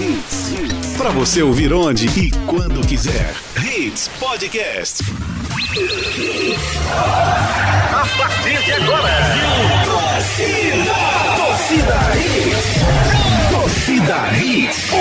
Hits. Pra você ouvir onde e quando quiser. Hits Podcast. A partir de agora, torcida, torcida Hits.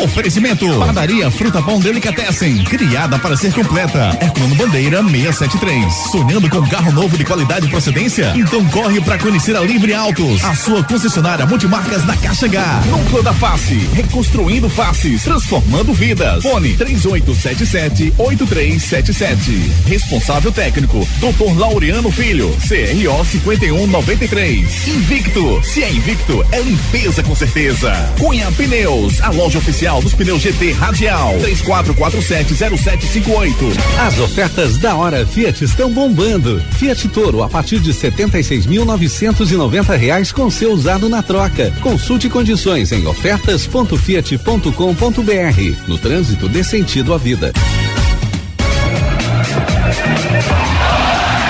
Oferecimento. Padaria Fruta Pão Delicatessen. Criada para ser completa. Herculano Bandeira 673. Sonhando com carro novo de qualidade e procedência? Então corre para conhecer a Livre Autos. A sua concessionária multimarcas da Caixa H. Núcleo da Face. Reconstruindo faces. Transformando vidas. Fone 3877 8377. Responsável técnico. Dr. Laureano Filho. CRO 5193. Invicto. Se é invicto, é limpeza com certeza. Cunha Pneus, a loja oficial dos pneus GT Radial. 34470758. As ofertas da hora Fiat estão bombando. Fiat Toro a partir de 76.990 reais com seu usado na troca. Consulte condições em ofertas.fiat.com.br. No trânsito dê sentido à vida.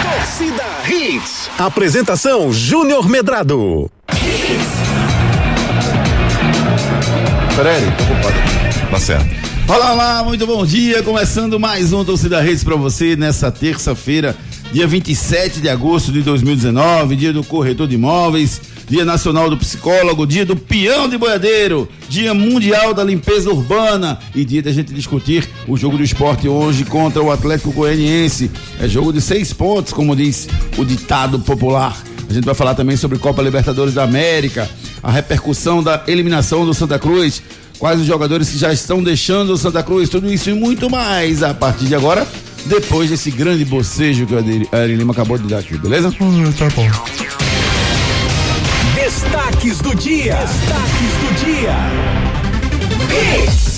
Torcida Hits. Apresentação Júnior Medrado. Peraí, tô ocupado. Tá certo. Olá, olá, muito bom dia. Começando mais um Torcida Redes para você nessa terça-feira, dia 27 de agosto de 2019, dia do corretor de imóveis, dia nacional do psicólogo, dia do peão de boiadeiro, dia mundial da limpeza urbana e dia da gente discutir o jogo do esporte hoje contra o Atlético Goianiense. É jogo de seis pontos, como diz o ditado popular. A gente vai falar também sobre Copa Libertadores da América, a repercussão da eliminação do Santa Cruz, quais os jogadores que já estão deixando o Santa Cruz, tudo isso e muito mais a partir de agora, depois desse grande bocejo que o Ari Lima acabou de dar aqui, beleza? Tá bom. Destaques do dia. Destaques do dia. Hits.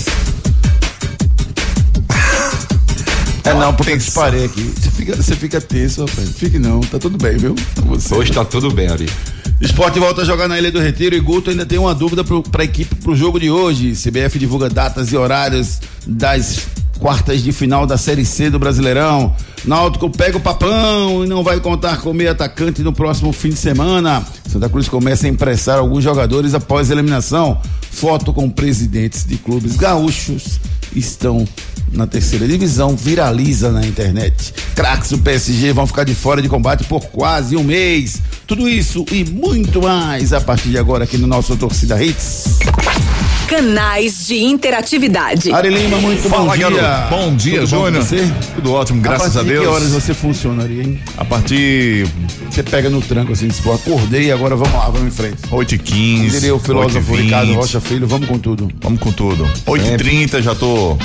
É não, porque eu disparei aqui. Você fica, você fica tenso, rapaz. Fique não, tá tudo bem, viu? Com Você. Hoje tá tudo bem, Ari. Esporte volta a jogar na Ilha do Retiro e Guto ainda tem uma dúvida para a equipe pro jogo de hoje. CBF divulga datas e horários das quartas de final da Série C do Brasileirão. Náutico pega o papão e não vai contar com o meio atacante no próximo fim de semana. Santa Cruz começa a impressar alguns jogadores após a eliminação. Foto com presidentes de clubes gaúchos estão na terceira divisão, viraliza na internet. Craques do PSG vão ficar de fora de combate por quase um mês. Tudo isso e muito mais a partir de agora aqui no nosso Torcida Hits. Canais de interatividade. Ari Lima, muito Fala, bom dia. garoto. Bom dia, Tudo bom com Júnior. você? Tudo ótimo, graças a, partir Deus. De que horas você funciona, Ari, hein? A partir Você pega no tranco assim, tipo, acordei e agora vamos lá, vamos em frente. 8 h 15 Diria o filósofo 8h20. Ricardo Rocha Filho, vamos com tudo. Vamos com tudo. 8 h 30 já tô.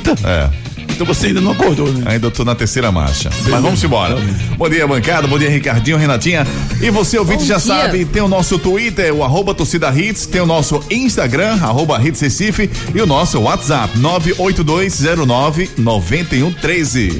8h30? É. Então você ainda não acordou, né? Ainda tô na terceira marcha. Mas vamos embora. Bom dia, bancada. Bom dia, Ricardinho, Renatinha. E você, ouvinte, Bom já dia. sabe, tem o nosso Twitter, o arroba torcida hits, tem o nosso Instagram, arroba hits Recife, e o nosso WhatsApp, 982099113.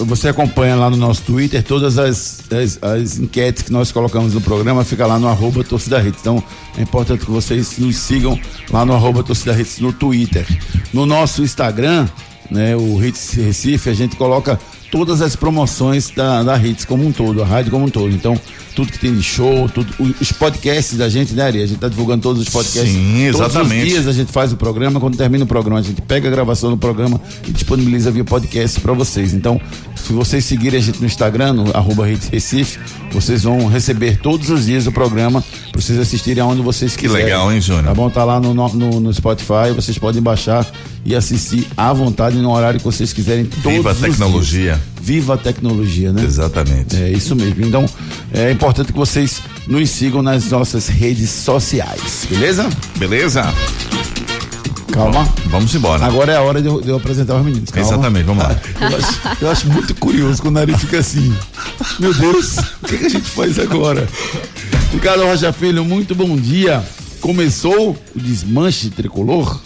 É, você acompanha lá no nosso Twitter todas as, as, as enquetes que nós colocamos no programa, fica lá no arroba torcida hits. Então é importante que vocês nos sigam lá no arroba torcida hits no Twitter. No nosso Instagram, né, o Hits Recife, a gente coloca todas as promoções da, da Hits como um todo, a rádio como um todo. Então, tudo que tem de show, tudo, os podcasts da gente, né, Ari? A gente tá divulgando todos os podcasts. Sim, Todos exatamente. os dias a gente faz o programa, quando termina o programa, a gente pega a gravação do programa e disponibiliza via podcast para vocês. Então, se vocês seguirem a gente no Instagram, no arroba Recife, vocês vão receber todos os dias o programa para vocês assistirem aonde vocês Que quiserem. legal, hein, Júnior? Tá bom? Tá lá no, no, no Spotify, vocês podem baixar e assistir à vontade no horário que vocês quiserem. Todos Viva a tecnologia. Viva a tecnologia, né? Exatamente. É isso mesmo. Então, é importante que vocês nos sigam nas nossas redes sociais, beleza? Beleza? Calma. Vamos embora. Agora é a hora de eu, de eu apresentar os meninos. Calma. Exatamente, vamos lá. Eu acho, eu acho muito curioso quando o nariz fica assim. Meu Deus, o que, que a gente faz agora? Ricardo Rocha Filho, muito bom dia. Começou o desmanche tricolor?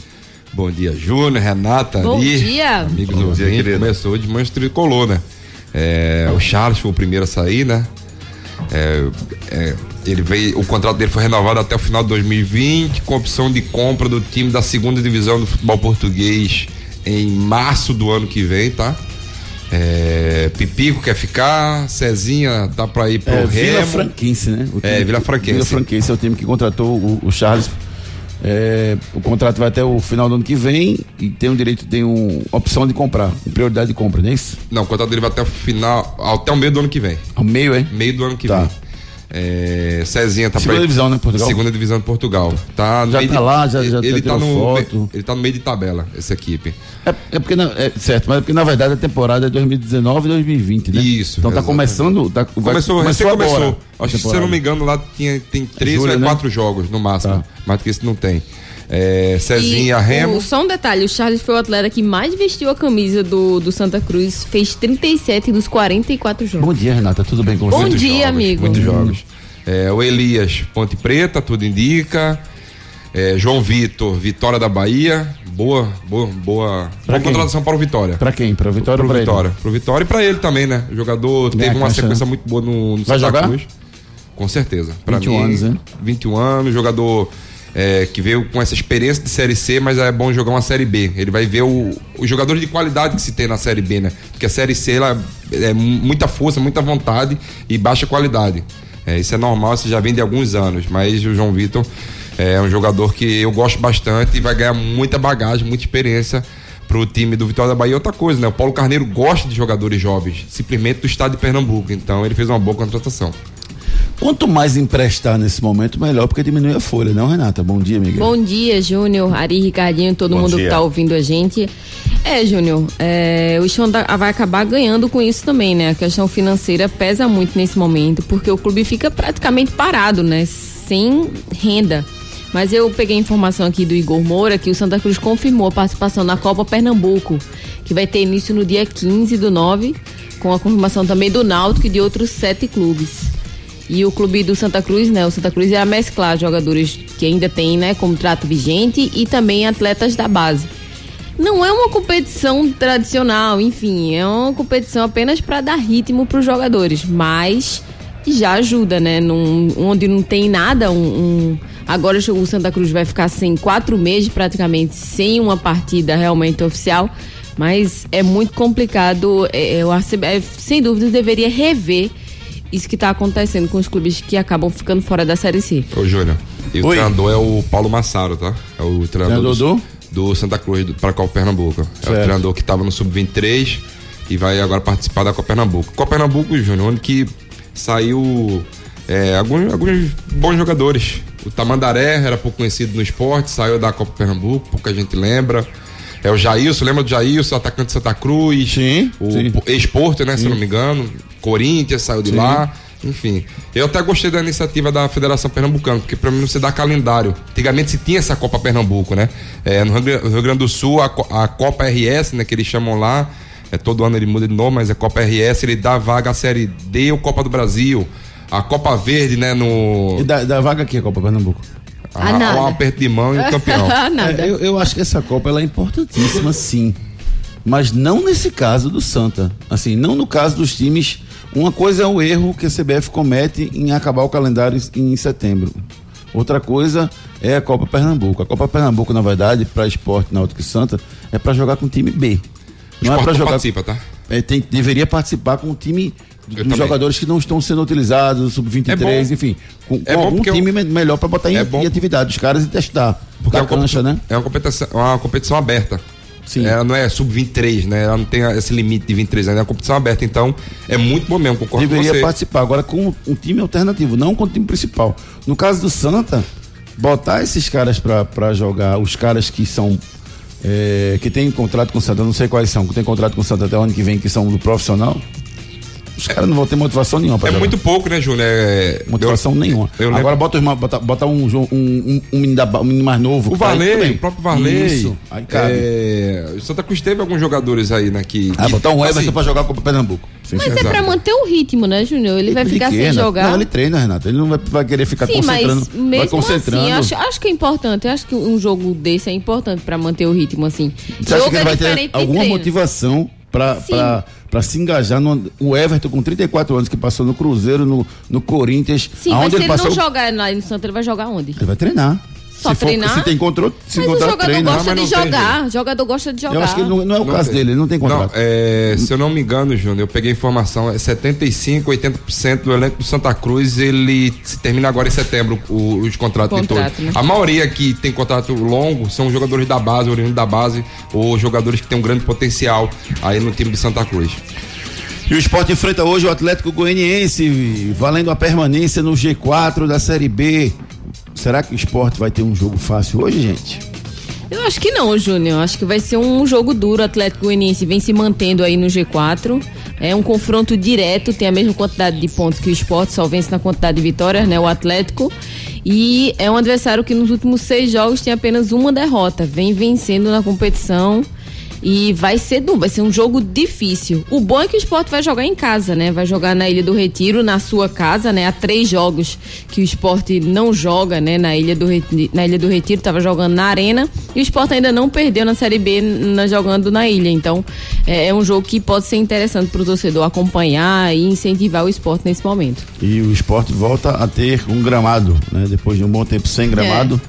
Bom dia, Júnior, Renata, Bom Ari, dia. amigos Bom do dia, querido. Começou de mancha tricolor, né? É, o Charles foi o primeiro a sair, né? É, é, ele veio, o contrato dele foi renovado até o final de 2020, com opção de compra do time da segunda divisão do futebol português em março do ano que vem, tá? É, Pipico quer ficar, Cezinha tá pra ir pro É, Vila Remo. Franquense, né? É, Vila Franquense. Vila Franquense é o time que contratou o, o Charles É, o contrato vai até o final do ano que vem e tem o direito, tem um, opção de comprar, prioridade de compra, não é isso? Não, o contrato dele vai até o final, até o meio do ano que vem. Ao meio, hein? Meio do ano que Tá. vem. É, Cezinha tá Segunda divisão, né, Portugal? Segunda divisão de Portugal. Tá Já tá de- lá, já- já ele tá no foto. Ele tá no meio de tabela, essa equipe. É, é porque, na- é, certo, mas é porque na verdade a temporada é 2019 e 2020, né? Isso, Então tá exatamente. começando. Tá, vai- Começou, agora começou. a Acho que se eu não me engano, lá tinha, tem três Julho, ou né? quatro jogos no máximo. Tá. Mais do que isso não tem. É, Cezinha, E Remo. o- só um detalhe, o Charles foi o atleta que mais vestiu a camisa do, do Santa Cruz, fez 37 dos 44 jogos. Bom dia, Renata. Tudo bem com você? Bom Muitos dia, jogos, amigo. Muitos jogos. É, o Elias, Ponte Preta, tudo indica. É, João Vitor, Vitória da Bahia. Boa, boa, boa. Pra boa quem? contratação para o Vitória. Pra quem? Pra Vitória pro ou pra ele? Vitória. Pro Vitória e pra ele também, né? O jogador Ganha teve uma caixa, sequência né? muito boa no, no Vai Santa jogar? Cruz. Com certeza. Pra 21 mim, anos, né? 21 anos, jogador é, que veio com essa experiência de Série C, mas é bom jogar uma Série B. Ele vai ver o- os jogadores de qualidade que se tem na Série B, né? Porque a Série C ela é mu- muita força, muita vontade e baixa qualidade. É, isso é normal, isso já vem de alguns anos, mas o João Vitor é um jogador que eu gosto bastante e vai ganhar muita bagagem, muita experiência pro time do Vitória da Bahia. Outra coisa, né? O Paulo Carneiro gosta de jogadores jovens, simplesmente do estado de Pernambuco. Então ele fez uma boa contratação. Quanto mais emprestar nesse momento, melhor, porque diminui a folha, não, Renata? Bom dia, Miguel. Bom dia, Júnior, Ari, Ricardinho, todo Bom mundo dia. que tá ouvindo a gente. É, Júnior, é, o Xanda vai acabar ganhando com isso também, né? A questão financeira pesa muito nesse momento, porque o clube fica praticamente parado, né? Sem renda. Mas eu peguei informação aqui do Igor Moura que o Santa Cruz confirmou a participação na Copa Pernambuco, que vai ter início no dia 15 do 9, com a confirmação também do Náutico e de outros sete clubes. E o clube do Santa Cruz, né? O Santa Cruz ia mesclar jogadores que ainda tem, né, contrato vigente e também atletas da base. Não é uma competição tradicional, enfim, é uma competição apenas para dar ritmo para os jogadores, mas já ajuda, né? Num, onde não tem nada, um, um- agora o Santa Cruz vai ficar sem quatro meses praticamente sem uma partida realmente oficial, mas é muito complicado. É, eu acho- é, sem dúvida deveria rever isso que está acontecendo com os clubes que acabam ficando fora da Série C. Ô, Júnior. E o Oi. treinador é o Paulo Massaro, tá? É o treinador, Treinador do, do Santa Cruz do, para Copa Pernambuco. É o Certo. treinador que estava no Sub-23 e vai agora participar da Copa Pernambuco. Copa Pernambuco, Júnior, onde que saiu é, alguns, alguns bons jogadores. O Tamandaré era pouco conhecido no esporte, saiu da Copa Pernambuco, pouca gente lembra. É o Jailson, lembra do Jailson, atacante de Santa Cruz? Sim, O sim. ex-Porto, né, se eu não me engano. Corinthians saiu de lá. Enfim, eu até gostei da iniciativa da Federação Pernambucana, porque pra mim não se dá calendário. Antigamente se tinha essa Copa Pernambuco, né? É, no Rio Grande do Sul, a, a Copa RS, né, que eles chamam lá, é, todo ano ele muda de nome, mas é Copa RS, ele dá vaga à Série D ou Copa do Brasil. A Copa Verde, né, no. E da, da vaga aqui, a Copa Pernambuco. Ah, a- nada. um aperto de mão e o campeão. Nada. É, eu, eu acho que essa Copa ela é importantíssima, sim. Mas não nesse caso do Santa. Assim, não no caso dos times. Uma coisa é o erro que a CBF comete em acabar o calendário em setembro. Outra coisa é a Copa Pernambuco. A Copa Pernambuco, na verdade, para esporte náutico e Santa, é para jogar com o time B. Não é para jogar. participa, tá? É, tem- deveria participar com o time Eu dos também. jogadores que não estão sendo utilizados, sub-23, É enfim. Com, É com algum porque time eu- me- melhor para botar em, É em atividade os caras e testar. Porque é uma, cancha, né? é uma competição, uma competição aberta. Sim. Ela não é sub-23, né? Ela não tem esse limite de 23 anos, é uma competição aberta. Então, é muito bom mesmo, concordo com Deveria você. participar agora com um time alternativo, não com o time principal. No caso do Santa, botar esses caras pra, pra jogar, os caras que são. é, que tem contrato com o Santa, não sei quais são, que tem contrato com o Santa até o ano que vem, que são do profissional, os caras não vão ter motivação nenhuma pra É jogar. muito pouco, né, Júnior? É, Motivação eu- nenhuma. eu lembro- Agora bota, ma- bota, bota um, um, um, um menino da um menino mais novo. O que bem. o próprio Varley. Isso, aí cabe. É, o Santa Cruz teve alguns jogadores aí, né? Que, Ah, que- botar um Everton assim, pra jogar Copa Pernambuco. Sim, Mas é pra Exato. manter o ritmo, né, Júnior? Ele vai ficar sem Renato? jogar. Não, ele treina, Renato. Ele não vai, vai querer ficar Sim, mas concentrando. vai mesmo concentrando. assim, acho, acho que é importante. Acho que um jogo desse é importante pra manter o ritmo, assim. Você acha jogo que ele é vai ter alguma treino. motivação pra se engajar no o Everton com 34 anos que passou no Cruzeiro, no, no Corinthians, Sim, mas se ele ele passou, não jogar lá no Santos, ele vai jogar onde? ele vai treinar. Só se, for- treinar. se tem contrato, se mas o jogador treina. gosta mas de jogar. Jogador gosta de jogar. Eu acho que não, não é o Não caso tem. dele, ele não tem Não, contrato. é, se eu não me engano, Júnior, eu peguei informação, é 75, 80% do elenco do Santa Cruz, ele se termina agora em setembro o- os contratos de Contrato, todos. né? A maioria que tem contrato longo são jogadores da base, oriundos da base, ou jogadores que têm um grande potencial aí no time do Santa Cruz. E o Sport enfrenta hoje o Atlético Goianiense, valendo a permanência no G4 da Série B. Será que o Sport vai ter um jogo fácil hoje, gente? Eu acho que não, Júnior. Acho que vai ser um jogo duro. O Atlético Goianiense vem se mantendo aí no G4. É um confronto direto, tem a mesma quantidade de pontos que o Sport, só vence na quantidade de vitórias, né? O Atlético. E é um adversário que nos últimos seis jogos tem apenas uma derrota. Vem vencendo na competição. E vai ser duro, vai ser um jogo difícil. O bom é que o esporte vai jogar em casa, né? Vai jogar na Ilha do Retiro, na sua casa, né? Há três jogos que o esporte não joga, né? Na Ilha do, Reti- na Ilha do Retiro, estava jogando na Arena. E o esporte ainda não perdeu na Série B na- jogando na ilha. Então, é, é um jogo que pode ser interessante para o torcedor acompanhar e incentivar o esporte nesse momento. E o esporte volta a ter um gramado, né? Depois de um bom tempo sem gramado,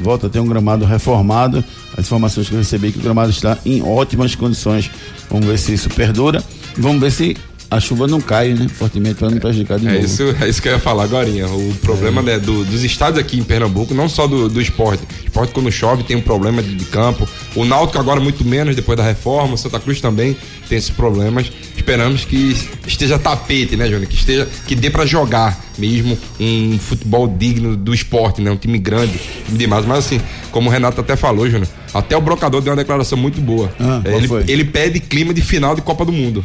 volta a ter um gramado reformado. As informações que eu recebi é que o gramado está em ótimas condições. Vamos ver se isso perdura. Vamos ver se a chuva não cai, né? Fortemente para não prejudicar de É novo. isso, é isso que eu ia falar agora. O problema né, do- dos estádios aqui em Pernambuco, não só do, do esporte. O esporte, quando chove, tem um problema de, de campo. O Náutico agora muito menos depois da reforma. O Santa Cruz também tem esses problemas. Esperamos que esteja tapete, né, Júnior? Que esteja, que dê pra jogar mesmo um futebol digno do esporte, né? Um time grande, time demais. Mas assim, como o Renato até falou, Júnior, até o brocador deu uma declaração muito boa. Ah, É, ele, ele pede clima de final de Copa do Mundo.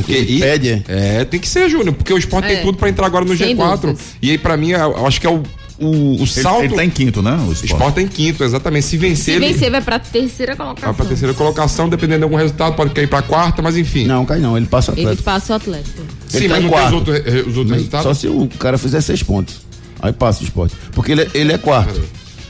Porque Ele e- pede, é? é, tem que ser, Júnior, porque o esporte É. tem tudo pra entrar agora no Sem G4. dúvidas. E aí, pra mim, é- eu acho que é o, o, o Ele, salto. ele tá em quinto, né? O esporte tá em quinto, exatamente. Se vencer, Se ele vencer, vai para terceira vai colocação. pra terceira colocação, dependendo de algum resultado, pode cair pra quarta, mas enfim. Não, cai não, ele passa o Ele Atlético. passa o Atlético. Sim, ele tá mas em não tem os quarto. outros, re- os outros Só resultados. se o cara fizer seis pontos. Aí passa o esporte. Porque ele, é- ele é quarto.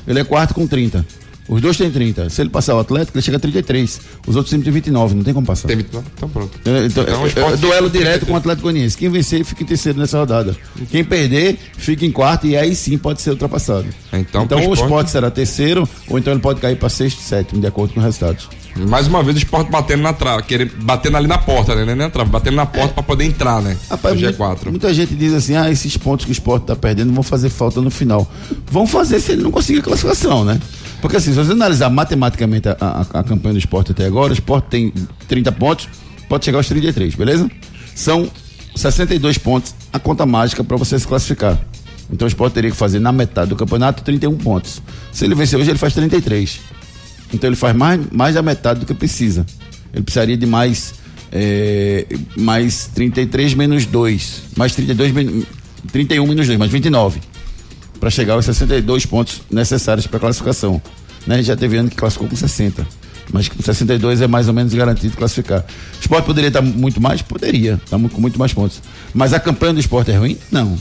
Ele é quarto com 30. Os dois têm 30. Se ele passar o Atlético, ele chega a 33. Os outros times têm 29, não tem como passar. Tem vinte- Então pronto. É, Então, Então, é- é duelo direto 33. com o Atlético Goianiense. Quem vencer fica em terceiro nessa rodada. Quem perder fica em quarto e aí sim pode ser ultrapassado. Então, então o Sport- Sport será terceiro ou então ele pode cair para sexto e sétimo, de acordo com os resultados. Mais uma vez o esporte batendo na trave, querendo, batendo ali na porta, né? Não é na trave, batendo na porta pra poder entrar, né? Rapaz, no mu- G4. Muita gente diz assim: ah, esses pontos que o esporte tá perdendo vão fazer falta no final. Vão fazer se ele não conseguir a classificação, né? Porque assim, se você analisar matematicamente a, a- a campanha do esporte até agora, o esporte tem 30 pontos, pode chegar aos 33, beleza? São 62 pontos a conta mágica para você se classificar. Então o esporte teria que fazer na metade do campeonato 31 pontos. Se ele vencer hoje, ele faz 33. Então ele faz mais, mais da metade do que precisa. Ele precisaria de mais, é, mais 33 menos 2. Mais 32, men- 31 menos 2, mais 29. Para chegar aos 62 pontos necessários para classificação. Né? Já teve ano que classificou com 60. Mas com 62 é mais ou menos garantido classificar. O esporte poderia estar muito mais? Poderia. Está com muito mais pontos. Mas a campanha do esporte é ruim? Não.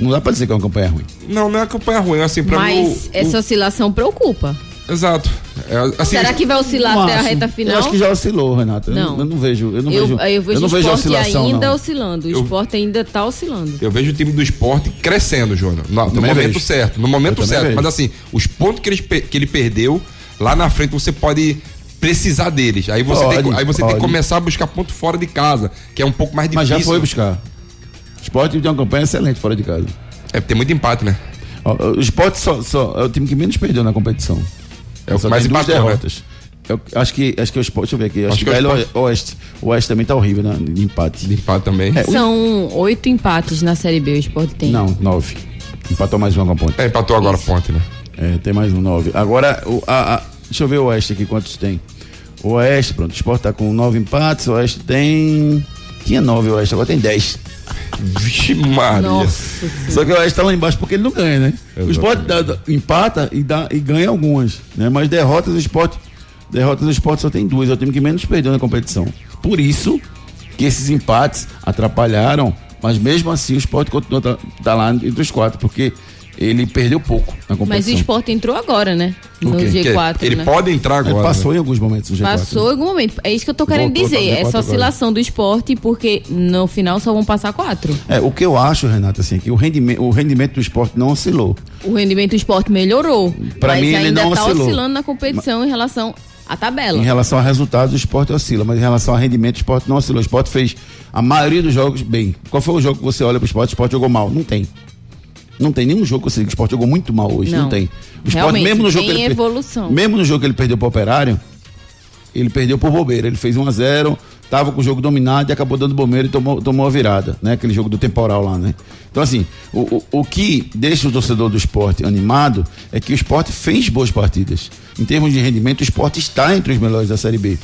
Não dá para dizer que é uma campanha ruim. Não, não é campanha ruim, assim, pra mim. Mas o- essa oscilação preocupa. Exato. É, assim, Será que vai oscilar Não até a acho. reta Eu final? acho que já oscilou, Renato. Eu Não. Eu não vejo. Eu não eu, vejo, eu vejo não o vejo esporte oscilação. ainda não. oscilando. O Eu- esporte ainda tá oscilando. Eu vejo o time do esporte crescendo, Júnior. No, no momento vejo. certo. No momento Eu certo. vejo. Mas assim, os pontos que ele, que ele perdeu, lá na frente você pode precisar deles. Aí você, tem, Pode, que- aí você tem que começar a buscar ponto fora de casa, que é um pouco mais Mas difícil. já foi buscar. O esporte tem uma campanha excelente fora de casa. É, tem muito empate, né? O esporte só, só é o time que menos perdeu na competição. É o que mais duas né? derrotas. Eu acho que, acho que o esporte, deixa eu ver aqui. Acho, Acho que que o o Oeste. O Oeste também tá horrível né, de empate. De empate também. É, São oito empates na Série B, o esporte tem. Não, nove. Empatou mais uma com a ponte. É, empatou agora a ponte, né? É, tem mais um nove. Agora, o, a, a- deixa eu ver o Oeste aqui, quantos tem. O Oeste, pronto, o Sport tá com nove empates, o Oeste tem. Tinha nove o Oeste, agora tem dez. Vixe Maria. Nossa Só que o Oeste tá lá embaixo porque ele não ganha, né? O Sport dá- dá- empata e, dá, e ganha algumas, né? Mas derrotas o Sport. Derrotas o Sport só tem duas, é o time que menos perdeu na competição. Por isso que esses empates atrapalharam, mas mesmo assim o Sport continua tá, tá lá entre os quatro, porque ele perdeu pouco na competição. Mas o esporte entrou agora, né? O No quê? G4. Ele né? pode entrar Ele agora. passou né? em alguns momentos no G4. Passou em algum momento. É isso que eu tô querendo Voltou dizer. G4 Essa agora. oscilação do esporte, porque no final só vão passar quatro. É, o que eu acho, Renato, assim, é que o rendimento, o rendimento do esporte não oscilou. O rendimento do esporte melhorou. Pra mas mim, ele ainda não tá oscilou. oscilando na competição em relação à tabela. Em relação a resultados, o esporte oscila, mas em relação a rendimento, o esporte não oscilou. O esporte fez a maioria dos jogos bem. Qual foi o jogo que você olha pro esporte? O esporte jogou mal? Não tem. Não tem nenhum jogo que você diga que o esporte jogou muito mal hoje. Não, Não. tem. O esporte, Realmente, mesmo no jogo tem que ele per- evolução. Mesmo no jogo que ele perdeu pro operário, ele perdeu por bobeira. Ele fez 1 a 0 tava com o jogo dominado e acabou dando bobeira e tomou, tomou a virada, né? Aquele jogo do temporal lá, né? Então, assim, o, o, o que deixa o torcedor do esporte animado é que o esporte fez boas partidas. Em termos de rendimento, o esporte está entre os melhores da Série B.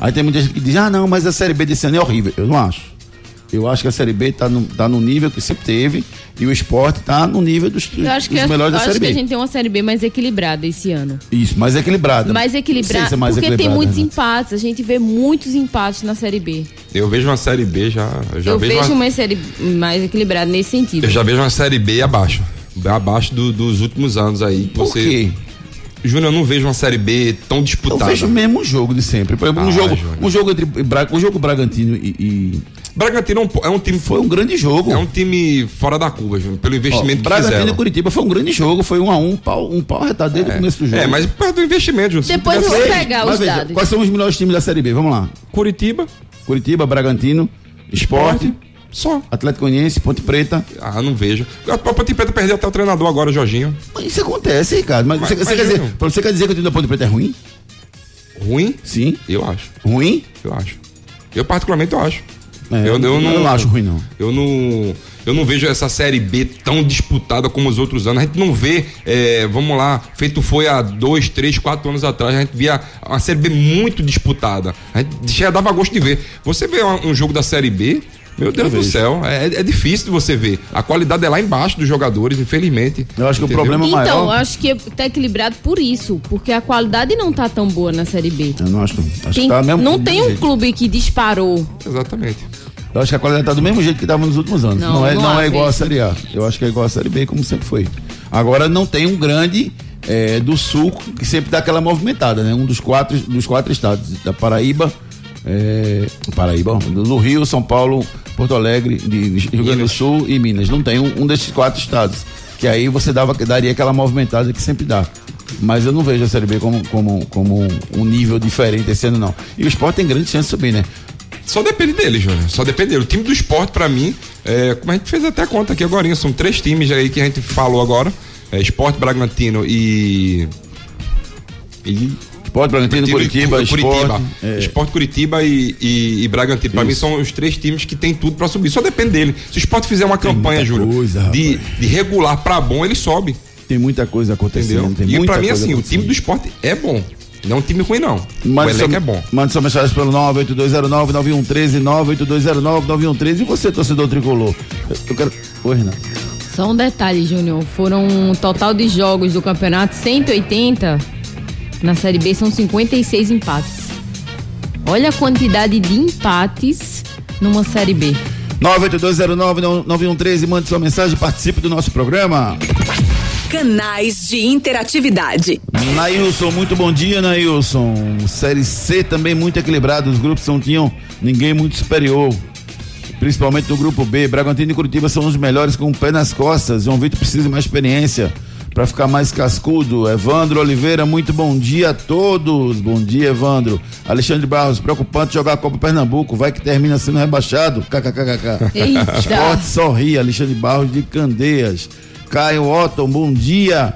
Aí tem muita gente que diz, ah, não, mas a Série B desse ano é horrível. Eu não acho. Eu acho que a Série B está no, tá no nível que sempre teve e o esporte está no nível dos, Eu acho que, dos eu melhores da acho Série que B. a gente tem uma série B mais equilibrada esse ano. Isso, mais equilibrada. Mais equilibrada. se é mais porque tem equilibrada, muitos Renato. empates. A gente vê muitos empates na série B. Eu vejo uma série B já. já eu vejo vejo uma, uma série mais equilibrada nesse sentido. Eu já vejo uma série B abaixo. Abaixo do- dos últimos anos aí. que Por Você, quê? Júnior, eu não vejo uma série B tão Eu disputada. vejo o mesmo jogo de sempre. Por exemplo, um Ah, jogo, Júnior. um jogo entre Bra- o jogo Bragantino e, e- Bragantino é um, é um time. foi um grande jogo. É um time fora da curva, Júnior, pelo Ó, investimento que Bragantino e. Curitiba foi um grande jogo, foi um a um, pau, um pau arretado desde o começo do jogo. É, mas perto do investimento, Júnior. Depois eu vou pegar os veja, dados. quais são os melhores times da Série B? Vamos lá. Curitiba, Curitiba, Bragantino, Esporte, só. Atlético Goianiense, Ponte Preta. Ah, não vejo. A Ponte Preta perdeu até o treinador agora, o Jorginho. Mas Isso acontece, Ricardo. Mas, Mas- você, você quer dizer, você quer dizer que o time da Ponte Preta é ruim? Ruim? Sim. Eu acho. Ruim? Eu acho. Eu, particularmente, eu acho. É, eu, eu não, acho ruim, não. Eu não, eu não vejo essa série B tão disputada como os outros anos. A gente não vê, é, vamos lá, feito foi há dois, três, quatro anos atrás, a gente via uma série B muito disputada. A gente já dava gosto de ver. Você vê um jogo da série B, meu Deus do vejo. céu, é, é difícil de você ver. A qualidade é lá embaixo dos jogadores, infelizmente. Eu acho que o problema Então, maior. eu acho que tá equilibrado por isso, porque a qualidade não tá tão boa na série B. Eu não acho. não. Acho Tem- que tá mesmo, não do tem um jeito. clube que disparou. Exatamente. Eu acho que a qualidade tá do mesmo jeito que estava nos últimos anos. Não, Não, é, não não é igual a mesmo. Série A. Eu acho que é igual a Série B, como sempre foi. Agora não tem um grande é, do Sul que sempre dá aquela movimentada, né? Um dos quatro, dos quatro estados, da Paraíba, é, Paraíba, do Rio, São Paulo, Porto Alegre, de Rio Grande do Sul e Minas. Não tem um, um desses quatro estados. Que aí você dava, daria aquela movimentada que sempre dá. Mas eu não vejo a Série B como, como, como um nível diferente esse ano, não. E o esporte tem grande chance de subir, né? Só depende dele, Júnior. Só depende dele. O time do esporte, pra mim, é, como a gente fez até a conta aqui agora, são três times aí que a gente falou agora: é, Esporte, Bragantino e. E. Esporte, Bragantino, Curitiba, e Cu- Esporte. é. Esporte, Curitiba e, e, e Bragantino. Pra Isso. mim são os três times que tem tudo pra subir. Só depende dele. Se o esporte fizer uma campanha, muita Júnior, coisa, de, de regular pra bom, ele sobe. Tem muita coisa acontecendo. Entendeu? Tem E muita pra mim, coisa assim, o time do esporte é bom. Não é um time ruim, não. Mande o elenco sua, é bom. Mande sua mensagem pelo 98209-9113, 98209-9113. E você, torcedor tricolor? Eu, eu quero. Oi, Renato. Só um detalhe, Júnior. Foram um total de jogos do campeonato 180. Na Série B são 56 empates. Olha a quantidade de empates numa Série B. 98209-9113, mande sua mensagem, participe do nosso programa. Canais de interatividade. Nailson, muito bom dia, Nailson. Série C também muito equilibrado, os grupos não tinham ninguém muito superior. Principalmente no grupo B. Bragantino e Curitiba são os melhores com o pé nas costas. João Vitor precisa de mais experiência para ficar mais cascudo. Evandro Oliveira, muito bom dia a todos. Bom dia, Evandro. Alexandre Barros, preocupante jogar a Copa Pernambuco. Vai que termina sendo rebaixado. KKKK. Eita. Esporte sorri, Alexandre Barros de Candeias. Caio Otton, bom dia.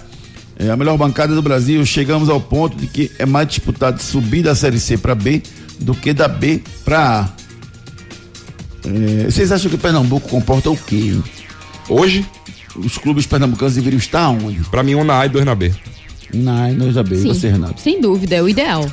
É a melhor bancada do Brasil. Chegamos ao ponto de que é mais disputado subir da Série C para B do que da B para A. É, vocês acham que Pernambuco comporta o quê? Hoje, Os clubes pernambucanos deveriam estar onde? pra mim, um na A e dois na B. Na A e nós da B. E Sim, você, Renato? sem dúvida, é o ideal.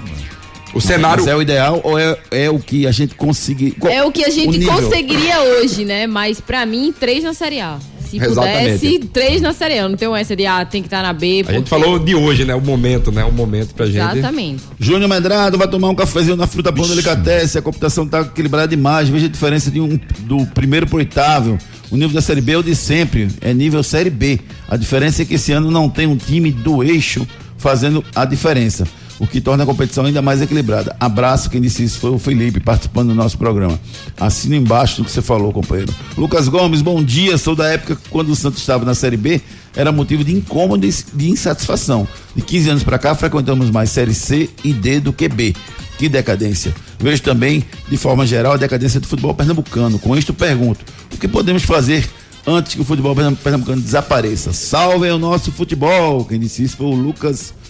O cenário. Mas é o ideal ou é, é o que a gente conseguir? É o que a gente conseguiria hoje, né? Mas pra mim, três na Série A. Se Exatamente. pudesse, três na Série A. Não tenho essa de, ah, tem que estar na B. A gente porque- falou de hoje, né? O momento, né? O momento pra gente. Exatamente. Júnior Medrado vai tomar um cafezinho na fruta pão delicatesse. A computação tá equilibrada demais. Veja a diferença de um, do primeiro pro oitavo. O nível da Série B é o de sempre, é nível Série B. A diferença é que esse ano não tem um time do eixo fazendo a diferença, o que torna a competição ainda mais equilibrada. Abraço, quem disse isso foi o Felipe, participando do nosso programa. Assina embaixo do que você falou, companheiro. Lucas Gomes, bom dia. Sou da época quando o Santos estava na Série B, era motivo de incômodo e de insatisfação. De 15 anos para cá, frequentamos mais Série C e D do que B. Que decadência. Vejo também, de forma geral, a decadência do futebol pernambucano. Com isto, pergunto: o que podemos fazer antes que o futebol pernambucano desapareça? Salve o nosso futebol! Quem disse isso foi o Lucas Gomes.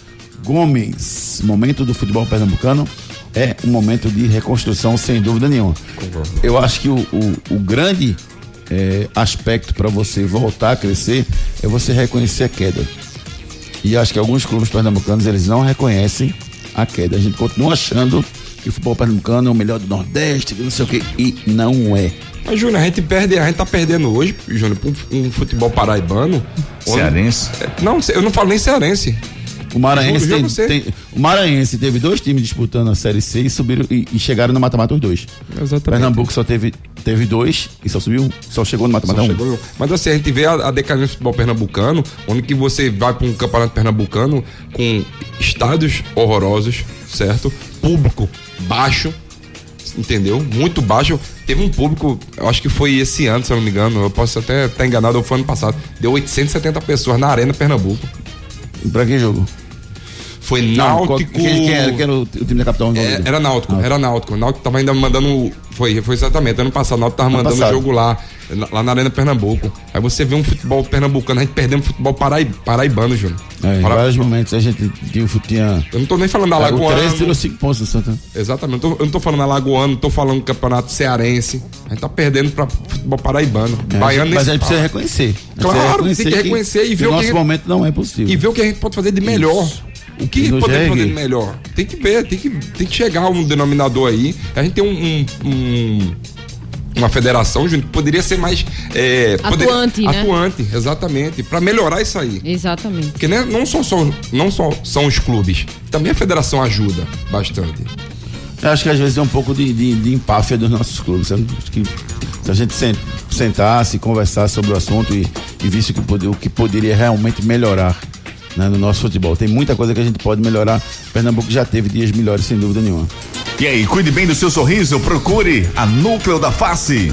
Momento do futebol pernambucano é um momento de reconstrução, sem dúvida nenhuma. Eu acho que o, o, o grande é, aspecto para você voltar a crescer é você reconhecer a queda. E acho que alguns clubes pernambucanos eles não reconhecem a queda. A gente continua achando que o futebol pernambucano é o melhor do Nordeste, que não sei o que, e não é. Mas, Júnior, a gente perde, a gente tá perdendo hoje, Júnior, um, um futebol paraibano. Cearense? Onde, não, eu não falo nem cearense. O Maranhense, tem, tem, o Maranhense teve dois times disputando a Série C e subiram e, e chegaram no mata-mata os dois. Exatamente. Pernambuco só teve, teve dois e só subiu, só chegou no mata-mata um. Chegou, mas assim, a gente vê a, a decadência do futebol pernambucano, onde que você vai para um campeonato pernambucano com estádios horrorosos, certo? Público baixo, entendeu? Muito baixo. Teve um público, eu acho que foi esse ano, se eu não me engano, eu posso até estar enganado, ou foi ano passado. Deu 870 pessoas na Arena Pernambuco. E pra que jogo? Foi Náutico. Quem, era, o, time da capital? É, era Náutico, Náutico, era Náutico. O Náutico tava ainda mandando. Foi, foi exatamente. Ano passado, o Náutico tava ano mandando passado. jogo lá, lá na Arena Pernambuco. Aí você vê um futebol pernambucano, a gente perdendo futebol paraib, paraibano, Júnior. É, em Para... vários momentos a gente tinha. Eu não tô nem falando da Lagoana. O 13 tirou 5 pontos do Santa. Exatamente. Eu, tô, eu não tô falando da Lagoana, não tô falando do campeonato cearense. A gente tá perdendo pra futebol paraibano. É, Baiano mas a gente precisa reconhecer. Claro, reconhecer tem que reconhecer que, e ver o que. nosso momento não é possível. E ver o que a gente pode fazer de melhor. Isso. O que podemos fazer melhor? Tem que ver, tem que, tem que chegar a um denominador aí. A gente tem um, um, um uma federação que poderia ser mais é, atuante, poderia, né? atuante, exatamente, para melhorar isso aí. Exatamente. Porque né, não só são não só são os clubes, também a federação ajuda bastante. Eu acho que às vezes é um pouco de, de, de empáfia dos nossos clubes. Que se a gente sentasse, conversasse sobre o assunto e, e visse o que, o que poderia realmente melhorar né, no nosso futebol. Tem muita coisa que a gente pode melhorar. Pernambuco já teve dias melhores, sem dúvida nenhuma. E aí, cuide bem do seu sorriso, procure a Núcleo da Face.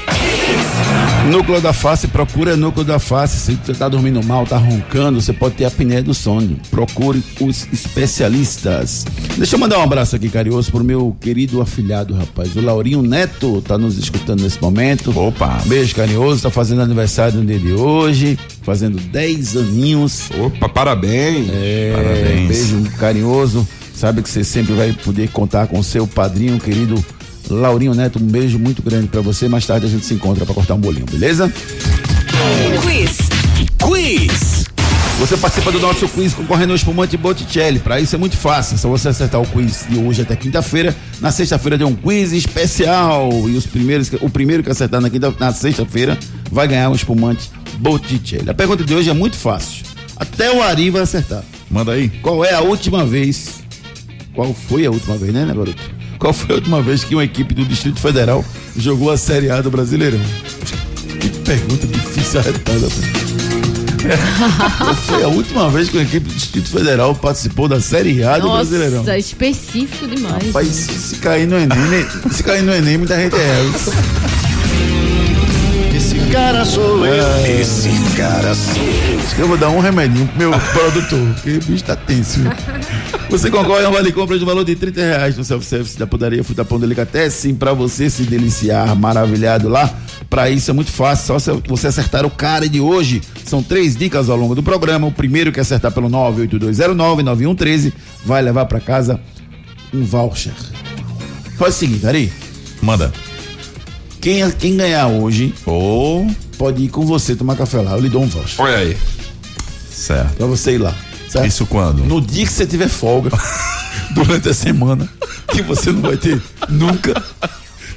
Núcleo da face, procura núcleo da face. Se você está dormindo mal, está roncando, você pode ter apneia do sono. Procure os especialistas. Deixa eu mandar um abraço aqui, carinhoso, pro meu querido afilhado, rapaz. O Laurinho Neto tá nos escutando nesse momento. Opa! Beijo carinhoso, tá fazendo aniversário no dia de hoje, fazendo 10 aninhos. Opa, parabéns! É, parabéns. Beijo carinhoso. Sabe que você sempre vai poder contar com seu padrinho, querido Laurinho Neto, um beijo muito grande para você. Mais tarde a gente se encontra para cortar um bolinho, beleza? Quiz. Quiz. Você participa do nosso quiz concorrendo ao espumante Botticelli. Para isso é muito fácil, é só você acertar o quiz de hoje até quinta-feira. Na sexta-feira tem um quiz especial e os primeiros, o primeiro que acertar na, quinta, na sexta-feira vai ganhar um espumante Botticelli. A pergunta de hoje é muito fácil. Até o Ari vai acertar. Manda aí. Qual é a última vez? Qual foi a última vez, né, né garoto? Qual foi a última vez que uma equipe do Distrito Federal jogou a Série A do Brasileirão? Que pergunta difícil arretada. Qual foi a última vez que uma equipe do Distrito Federal participou da Série A do Nossa, Brasileirão? Nossa, específico demais. Rapaz, se, se cair no Enem, se cair no Enem, muita gente é. Esse cara sou eu. É. Esse cara sou eu. Eu vou dar um remedinho pro meu produtor, porque o bicho tá tenso. Você concorre a um vale compra de valor de 30 reais no self-service da Podaria Frutapão Delicatessen para você se deliciar maravilhado lá. Para isso é muito fácil, só você acertar o cara de hoje. São três dicas ao longo do programa. O primeiro que acertar pelo 982099113 vai levar para casa um voucher. Faz o seguinte, Ari. Manda. Quem, quem ganhar hoje Ô, pode ir com você tomar café lá. Eu lhe dou um voucher. Olha aí. certo. Pra você ir lá. Certo? Isso quando? No dia que você tiver folga, durante a semana, que você não vai ter nunca,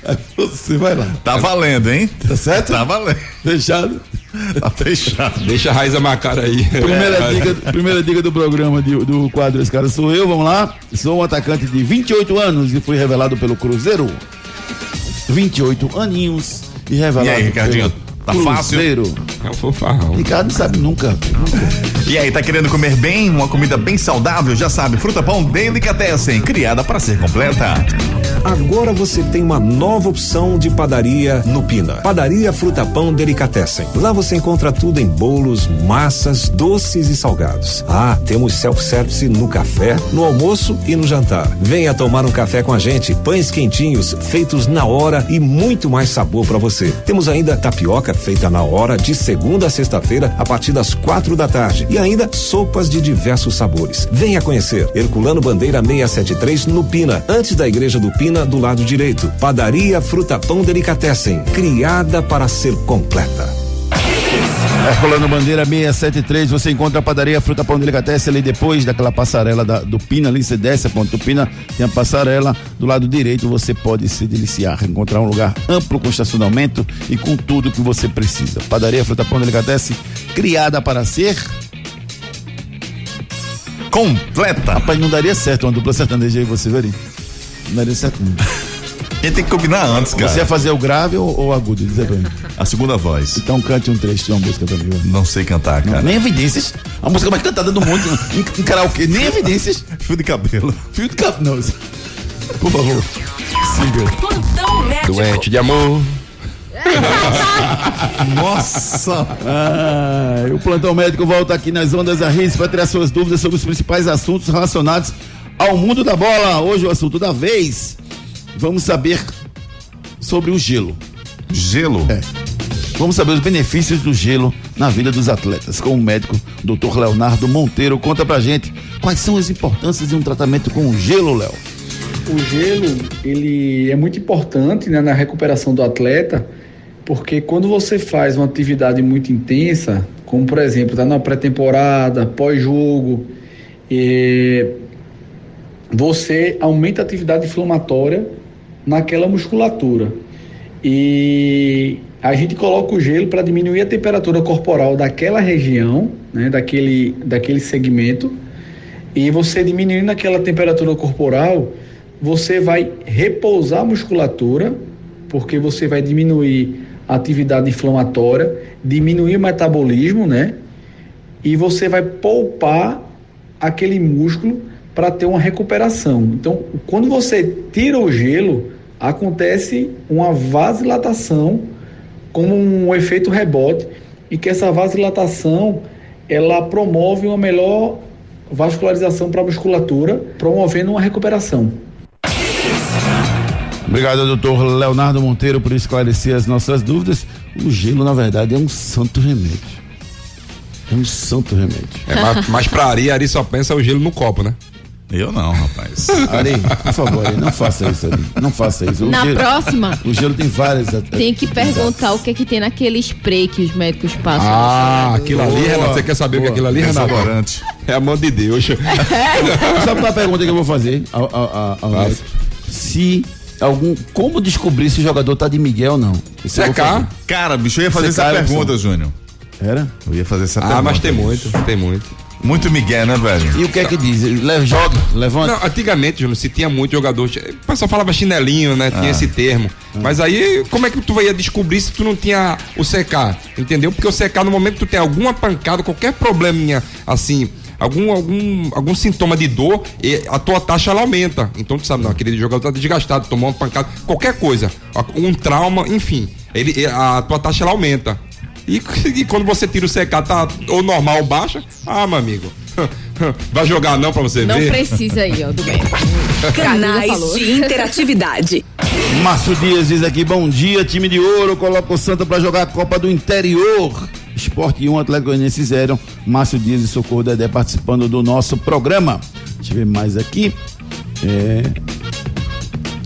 aí você vai lá. Tá valendo, hein? Tá certo? Tá valendo. Fechado? Tá fechado. Deixa a raiz marcar aí. Primeira, dica, primeira dica do programa de- do quadro Esse Cara Sou Eu, vamos lá. Sou um atacante de 28 anos e fui revelado pelo Cruzeiro. 28 aninhos e revelado E aí, Ricardinho, pelo tá fácil? Cruzeiro. É um fanfarrão. Ricardo não sabe nunca. E aí, tá querendo comer bem, uma comida bem saudável? Já sabe, Fruta Pão Delicatessen, criada para ser completa. Agora você tem uma nova opção de padaria no Pina. Padaria Fruta Pão Delicatessen. Lá você encontra tudo em bolos, massas, doces e salgados. Ah, temos self-service no café, no almoço e no jantar. Venha tomar um café com a gente. Pães quentinhos, feitos na hora e muito mais sabor para você. Temos ainda tapioca feita na hora de segunda a sexta-feira a partir das quatro da tarde e ainda sopas de diversos sabores. Venha conhecer Herculano Bandeira 673 no Pina, antes da igreja do Pina do lado direito. Padaria Fruta Pão Delicatessen, criada para ser completa. Herculano Bandeira 673, você encontra a padaria Fruta Pão Delicatessen ali depois daquela passarela da- do Pina, ali você desce a ponto do Pina, tem a passarela, do lado direito você pode se deliciar, encontrar um lugar amplo com estacionamento e com tudo que você precisa. Padaria Fruta Pão Delicatessen, criada para ser... Completa. Rapaz, não daria certo uma dupla sertaneja aí você, Veri? Não daria certo não. Quem tem que combinar antes, cara. Você ia fazer o grave ou, ou agudo, dizer pra mim. A segunda voz. Então cante um trecho de uma música também, Veri. Não sei cantar, cara. Nem evidências. A música mais cantada do mundo. em, em karaokê, nem evidências. Fio de cabelo. Fio de cap, não. Por favor. Siga. Plantão médico. Doente de amor. Nossa. Ah, o plantão médico volta aqui nas ondas da Riz para tirar suas dúvidas sobre os principais assuntos relacionados ao mundo da bola. Hoje o assunto da vez. Vamos saber sobre o gelo. Gelo. É. Vamos saber os benefícios do gelo na vida dos atletas. Com o médico Dr. Leonardo Monteiro, conta pra gente quais são as importâncias de um tratamento com o gelo, Léo. O gelo, ele é muito importante né, na recuperação do atleta, porque quando você faz uma atividade muito intensa, como por exemplo, está na pré-temporada, pós-jogo, eh, você aumenta a atividade inflamatória naquela musculatura. E a gente coloca o gelo para diminuir a temperatura corporal daquela região, né, daquele, daquele segmento. E você diminuindo aquela temperatura corporal, você vai repousar a musculatura, porque você vai diminuir a atividade inflamatória, diminuir o metabolismo, né? E você vai poupar aquele músculo para ter uma recuperação. Então, quando você tira o gelo, acontece uma vasodilatação como um efeito rebote e que essa vasodilatação ela promove uma melhor vascularização para a musculatura, promovendo uma recuperação. Obrigado, doutor Leonardo Monteiro, por esclarecer as nossas dúvidas. O gelo, na verdade, é um santo remédio. É um santo remédio. É, mas, mas pra Ari, Ari só pensa o gelo no copo, né? Eu não, rapaz. Ari, por favor, Ari, não faça isso, Ari. Não faça isso. O Na gelo- próxima, O gelo tem várias. tem que perguntar o que é que tem naquele spray que os médicos passam. Ah, aquilo ali, Renato. Você quer saber o que é aquilo ali, Renato? É a mão de Deus. Sabe qual é a pergunta que eu vou fazer ao, ao? Se algum. Como descobrir se o jogador tá de Miguel ou não? Isso vou Secar. Cara, bicho, eu ia fazer Secar, essa pergunta, Júnior. Era? Eu ia fazer essa pergunta. Ah, mas tem muito, tem muito. Muito Miguel, né, velho? E o que é que diz? Le, joga, levanta. Não, antigamente, Júnior, se tinha muito jogador. O pessoal falava chinelinho, né? Tinha esse termo. Mas aí, como é que tu ia descobrir se tu não tinha o CK? Entendeu? Porque o CK, no momento que tu tem alguma pancada, qualquer probleminha assim. Algum, algum, algum sintoma de dor, e a tua taxa ela aumenta. Então tu sabe, não, aquele jogador tá desgastado, tomou uma pancada, qualquer coisa, um trauma, enfim, ele, a tua taxa ela aumenta. E, e quando você tira o CK, tá ou normal ou baixa, ah, meu amigo, Vai jogar não pra você Não ver? precisa aí, ó, do bem. Canais de interatividade. Márcio Dias diz aqui, bom dia, time de ouro, coloca o Santa pra jogar a Copa do Interior. Esporte 1, Atlético Goianiense fizeram. Márcio Dias e Socorro Dedé participando do nosso programa. Deixa eu ver mais aqui. É...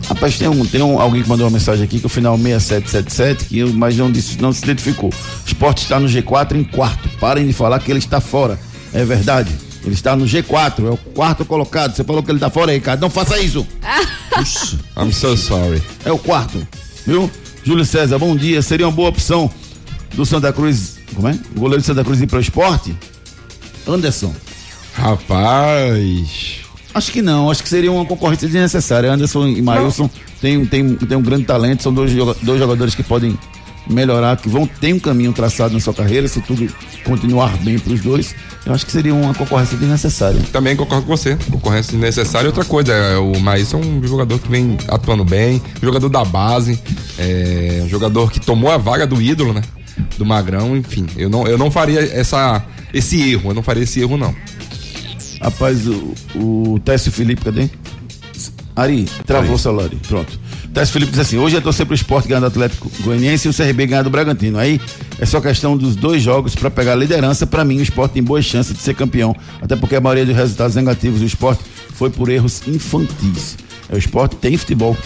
Rapaz, tem, um, tem um, alguém que mandou uma mensagem aqui que o final 6777, que eu, mas não, disse, não se identificou. O esporte está no G4 em quarto. Parem de falar que ele está fora. É verdade. Ele está no G4, é o quarto colocado. Você falou que ele está fora aí, Ricardo. Não faça isso. Puxa, I'm so sorry. é o quarto, viu? Júlio César, bom dia. Seria uma boa opção do Santa Cruz. Como é? O goleiro do Santa Cruz ir para o esporte? Anderson. Rapaz. Acho que não, acho que seria uma concorrência desnecessária. Anderson e Mailson têm tem, tem um grande talento, são dois, dois jogadores que podem melhorar, que vão ter um caminho traçado na sua carreira, se tudo continuar bem para os dois. Eu acho que seria uma concorrência desnecessária. Também concordo com você. Concorrência necessária. Outra coisa, é, o Maílson é um jogador que vem atuando bem, jogador da base, é, um jogador que tomou a vaga do ídolo, né? Do Magrão, enfim. Eu não, eu não faria essa, esse erro, eu não faria esse erro, não. Rapaz, o, o Técio Felipe, cadê? Ari, travou o celular. Pronto. Técio Felipe diz assim: hoje é torcer pro esporte ganhar do Atlético Goianiense e o CRB ganhar do Bragantino. Aí é só questão dos dois jogos para pegar a liderança. Para mim, o esporte tem boas chances de ser campeão. Até porque a maioria dos resultados negativos do esporte foi por erros infantis. É, O esporte tem futebol,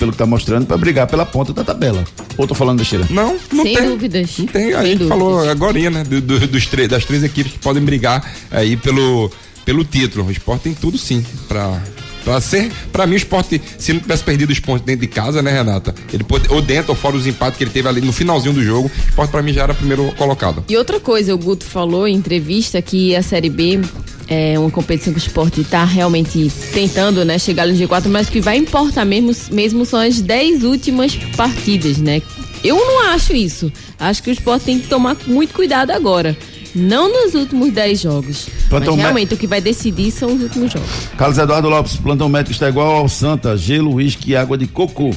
pelo que tá mostrando, para brigar pela ponta da tabela. Ou tô falando besteira? Não, não Sem tem. dúvidas. Não tem. A Sem gente dúvidas. falou agora, né? do- do- dos três, das três equipes que podem brigar aí pelo, pelo título. O esporte tem tudo sim pra. Pra ser, pra mim, o esporte, se não tivesse perdido os pontos dentro de casa, né, Renata? Ele pode, ou dentro ou fora os empates que ele teve ali no finalzinho do jogo, o esporte pra mim já era primeiro colocado. E outra coisa, o Guto falou em entrevista que a Série B é uma competição que o esporte está realmente tentando, né, chegar no G4, mas que vai importar mesmo, mesmo são as 10 últimas partidas, né? Eu não acho isso. Acho que o esporte tem que tomar muito cuidado agora. Não nos últimos 10 jogos. Plantão mas realmente o que vai decidir são os últimos jogos. Carlos Eduardo Lopes, plantão médico está igual ao Santa, gelo, uísque e água de coco.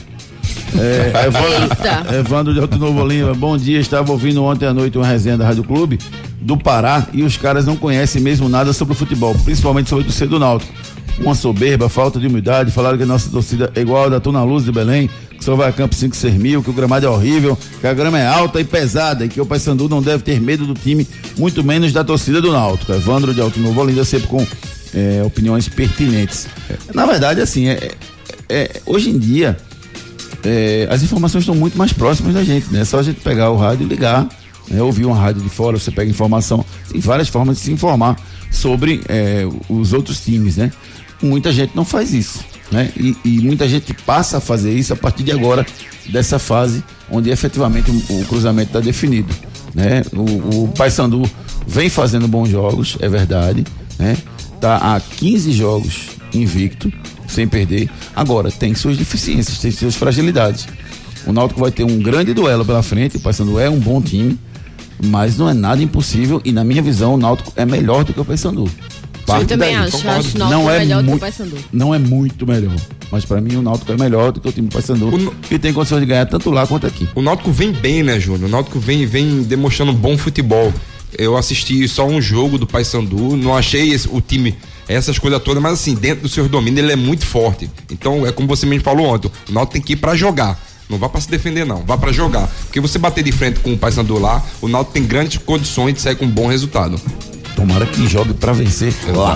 É, Evandro. Evandro de Alto Novo Lima, bom dia. Estava ouvindo ontem à noite uma resenha da Rádio Clube do Pará e os caras não conhecem mesmo nada sobre o futebol, principalmente sobre o torcedor do Náutico. Uma soberba, falta de humildade, falaram que a nossa torcida é igual a da Tuna Luz de Belém, que só vai a campo 5 ser mil, que o gramado é horrível, que a grama é alta e pesada e que o Paysandu não deve ter medo do time, muito menos da torcida do Náutico. Evandro de Alto Novo Olinda, sempre com é, opiniões pertinentes. Na verdade, assim, é, é- hoje em dia, é, as informações estão muito mais próximas da gente, né? É só a gente pegar o rádio e ligar, né? ouvir uma rádio de fora, você pega informação. Tem várias formas de se informar sobre é, os outros times, né? Muita gente não faz isso, né? E, e muita gente passa a fazer isso a partir de agora, dessa fase onde efetivamente o, o cruzamento está definido, né? O, o Paysandu vem fazendo bons jogos, é verdade, né? Tá há 15 jogos invicto, sem perder. Agora, tem suas deficiências, tem suas fragilidades. O Náutico vai ter um grande duelo pela frente, o Paysandu é um bom time, mas não é nada impossível e na minha visão o Náutico é melhor do que o Paysandu. Parte eu também daí. acho, Concordo. acho não é melhor do que o muito, Paysandu. Não é muito melhor, mas para mim o Náutico é melhor do que o time do Paysandu e tem condições de ganhar tanto lá quanto aqui. O Náutico vem bem, né, Júnior? O Náutico vem, vem demonstrando bom futebol. Eu assisti só um jogo do Paysandu, não achei esse- o time essas coisas todas, mas assim, dentro dos seus domínios ele é muito forte. Então, é como você mesmo falou ontem, o Náutico tem que ir pra jogar. Não vá pra se defender não, vá pra jogar. Porque você bater de frente com o Paysandu lá, o Náutico tem grandes condições de sair com um bom resultado. Tomara que jogue pra vencer lá.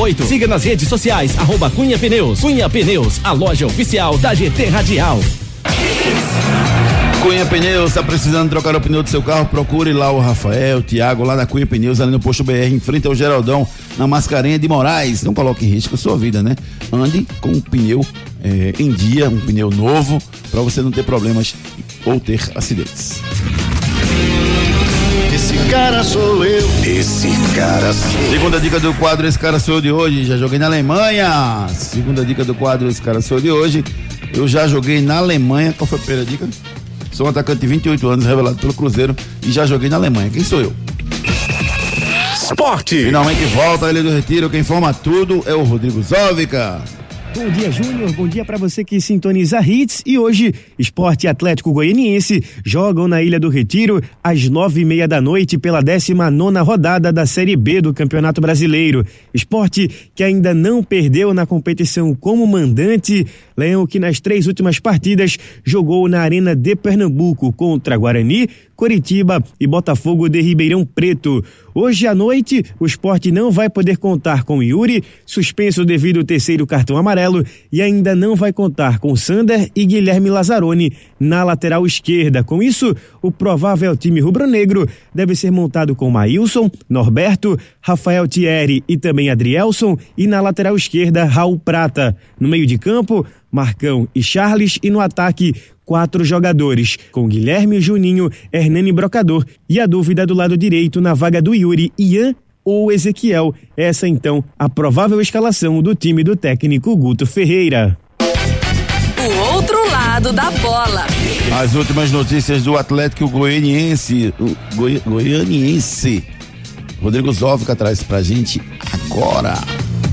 34470758. Siga nas redes sociais, arroba Cunha Pneus. Cunha Pneus, a loja oficial da GT Radial. Cunha Pneus, está precisando trocar o pneu do seu carro? Procure lá o Rafael, o Thiago, lá na Cunha Pneus, ali no posto BR, em frente ao Geraldão, na Mascarenha de Moraes. Não coloque em risco a sua vida, né? Ande com um pneu eh, em dia, um pneu novo, para você não ter problemas ou ter acidentes. Esse cara sou eu. Esse cara sou Segunda dica do quadro Esse cara sou eu de hoje. Já joguei na Alemanha. Segunda dica do quadro Esse cara sou eu de hoje. Eu já joguei na Alemanha. Qual foi a primeira dica? Sou um atacante de 28 anos, revelado pelo Cruzeiro e já joguei na Alemanha. Quem sou eu? Esporte. Finalmente volta ele do Retiro. Quem informa tudo é o Rodrigo Zóvica. Bom dia, Júnior. Bom dia para você que sintoniza Hits. E hoje, Esporte Atlético Goianiense jogam na Ilha do Retiro às nove e meia da noite pela 19 nona rodada da Série B do Campeonato Brasileiro. Esporte que ainda não perdeu na competição como mandante. Leão que nas três últimas partidas jogou na Arena de Pernambuco contra Guarani, Coritiba e Botafogo de Ribeirão Preto. Hoje à noite, o esporte não vai poder contar com Yuri, suspenso devido ao terceiro cartão amarelo, e ainda não vai contar com Sander e Guilherme Lazzaroni na lateral esquerda. Com isso, o provável time rubro-negro deve ser montado com Maílson, Norberto, Rafael Thierry e também Adrielson, e na lateral esquerda, Raul Prata. No meio de campo, Marcão e Charles, e no ataque, quatro jogadores, com Guilherme Juninho, Hernani Brocador e a dúvida do lado direito na vaga do Yuri, Ian ou Ezequiel. Essa então a provável escalação do time do técnico Guto Ferreira. O outro lado da bola. As últimas notícias do Atlético Goianiense. O Goi, Goianiense. Rodrigo Zóvica traz pra gente agora.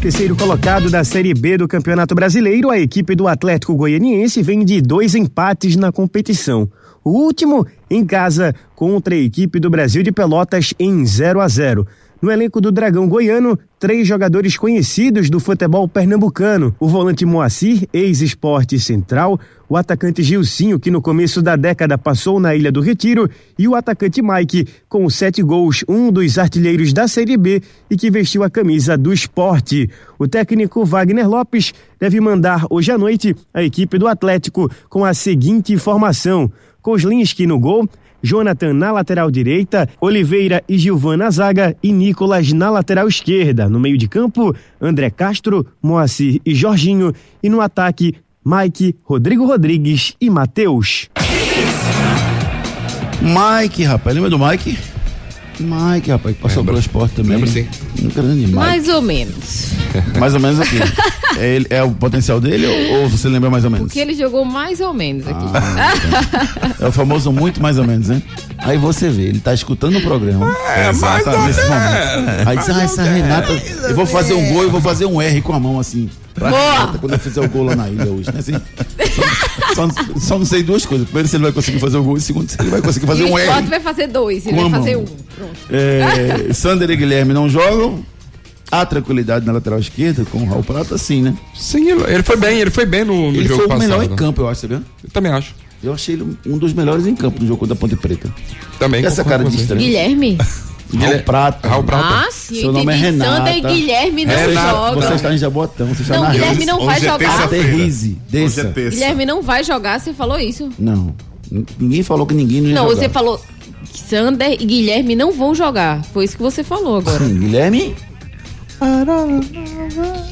Terceiro colocado da Série B do Campeonato Brasileiro, a equipe do Atlético Goianiense vem de dois empates na competição. O último em casa contra a equipe do Brasil de Pelotas em 0 a 0. No elenco do Dragão Goiano, três jogadores conhecidos do futebol pernambucano: o volante Moacir, ex-esporte central, o atacante Gilcinho, que no começo da década passou na Ilha do Retiro, e o atacante Mike, com sete gols, um dos artilheiros da Série B e que vestiu a camisa do esporte. O técnico Wagner Lopes deve mandar hoje à noite a equipe do Atlético com a seguinte formação: Kozlinski no gol. Jonathan na lateral direita, Oliveira e Gilvan na zaga e Nicolas na lateral esquerda. No meio de campo, André Castro, Moacir e Jorginho. E no ataque, Mike, Rodrigo Rodrigues e Matheus. Mike, rapaz, lembra do Mike? Mike, rapaz, que passou pelo esporte também. Lembro sim. Um grande Mike. Mais ou menos. Mais ou menos aqui. é, ele- é o potencial dele ou, ou você lembra mais ou menos? Porque ele jogou mais ou menos aqui. É o famoso muito mais ou menos, né? Aí você vê, ele tá escutando o programa. É, mais ou nesse menos. momento. Aí diz, ah, essa Renata, eu vou fazer um gol e vou fazer um R com a mão assim. Pra. Renata, quando eu fizer o gol lá na ilha hoje, né? Assim, só, só- só não sei duas coisas. Primeiro, se ele vai conseguir fazer o gol, e segundo, se ele vai conseguir fazer e o um R. vai fazer dois, ele vai fazer um. Pronto. É, Sander e Guilherme não jogam. Há tranquilidade na lateral esquerda com o Raul Prata, sim, né? Sim, ele, ele foi bem, ele foi bem no, no Ele jogo foi o passado. melhor em campo, eu acho, você viu? Eu também acho. Eu achei ele um dos melhores em campo no jogo da Ponte Preta. Também. E essa cara de você. estranho. Guilherme? Raul Prata. Raul Prata. Ah, sim, Seu eu nome é. Renata. Sander e Guilherme não está- jogam. Você está em Jabotão, você está Não, na Guilherme não vai Hoje é jogar. terça-feira. Aterrize, desça. É. Guilherme não vai jogar, você falou isso? Não, ninguém falou que ninguém não ia Não, jogar. você falou que Sander e Guilherme não vão jogar. Foi isso que você falou agora. Sim, Guilherme?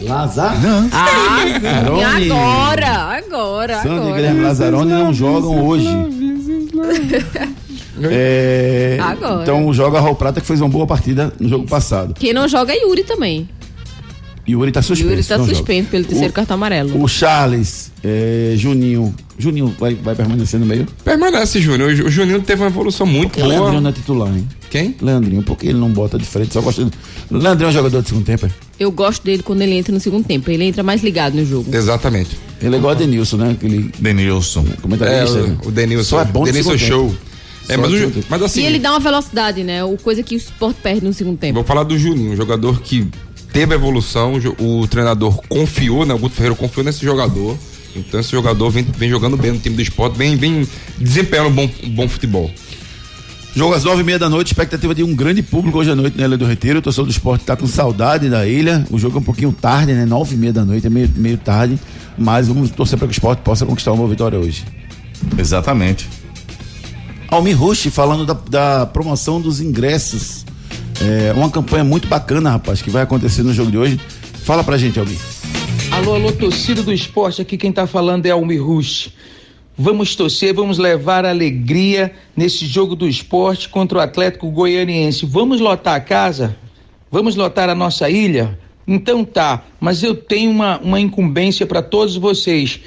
Lazar? Ah, sim, Lazaroni. agora, agora, Sander e agora. Guilherme Lazzaroni não jogam hoje. É, Agora. Então joga Raul Prata que fez uma boa partida no jogo passado. Quem não joga é Yuri também. Yuri tá suspenso. Yuri tá joga. suspenso pelo terceiro cartão amarelo. O Charles, é, Juninho. Juninho vai, vai permanecer no meio? Permanece, Júnior. O Juninho teve uma evolução muito Porque o Leandrinho boa. não é titular, hein? Quem? Leandrinho, por que ele não bota de frente? Só gosta de... Leandrinho é um jogador de segundo tempo, é? Eu gosto dele quando ele entra no segundo tempo. Ele entra mais ligado no jogo. Exatamente. Ele é igual a Denilson, né? Aquele Denilson. É, comentarista. né? o, o Denilson. Só é bom Denilson segundo Show. tempo. É, mas, o, mas assim, e ele dá uma velocidade, né? O coisa que o Sport perde no segundo tempo. vou falar do Juninho, um jogador que teve evolução, o treinador confiou, né? O Guto Ferreira confiou nesse jogador. Então esse jogador vem, vem jogando bem no time do esporte, vem, vem desempenhando um bom, um bom futebol. Jogo às nove e meia da noite, expectativa de um grande público hoje à noite na Ilha do Retiro. O torcedor do esporte tá com saudade da ilha. O jogo é um pouquinho tarde, né? Nove e meia da noite, é meio, meio tarde. Mas vamos torcer para que o esporte possa conquistar uma vitória hoje. Exatamente. Almir Rush falando da, da promoção dos ingressos. É uma campanha muito bacana, rapaz, que vai acontecer no jogo de hoje. Fala pra gente, Almir. Alô, alô, torcida do esporte, aqui quem tá falando é Almir Rush. Vamos torcer, vamos levar alegria nesse jogo do esporte contra o Atlético Goianiense. Vamos lotar a casa? Vamos lotar a nossa ilha? Então tá, mas eu tenho uma, uma incumbência para todos vocês.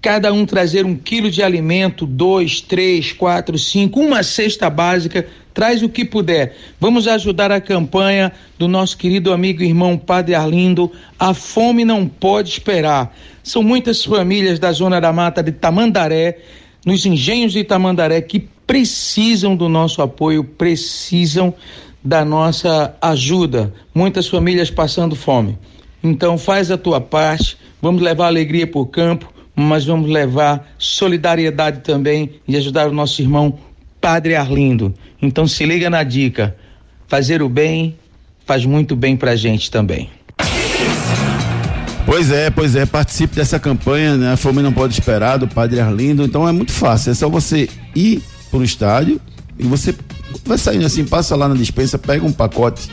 Cada um trazer um quilo de alimento, dois, três, quatro, cinco, uma cesta básica, traz o que puder. Vamos ajudar a campanha do nosso querido amigo e irmão Padre Arlindo. A fome não pode esperar. São muitas famílias da zona da mata de Tamandaré, nos engenhos de Tamandaré, que precisam do nosso apoio, precisam da nossa ajuda. Muitas famílias passando fome. Então faz a tua parte, vamos levar alegria para o campo, mas vamos levar solidariedade também e ajudar o nosso irmão Padre Arlindo. Então se liga na dica. Fazer o bem faz muito bem pra gente também. Pois é, pois é, participe dessa campanha, né? A fome não pode esperar do Padre Arlindo. Então é muito fácil, é só você ir pro estádio e você vai saindo assim, passa lá na dispensa, pega um pacote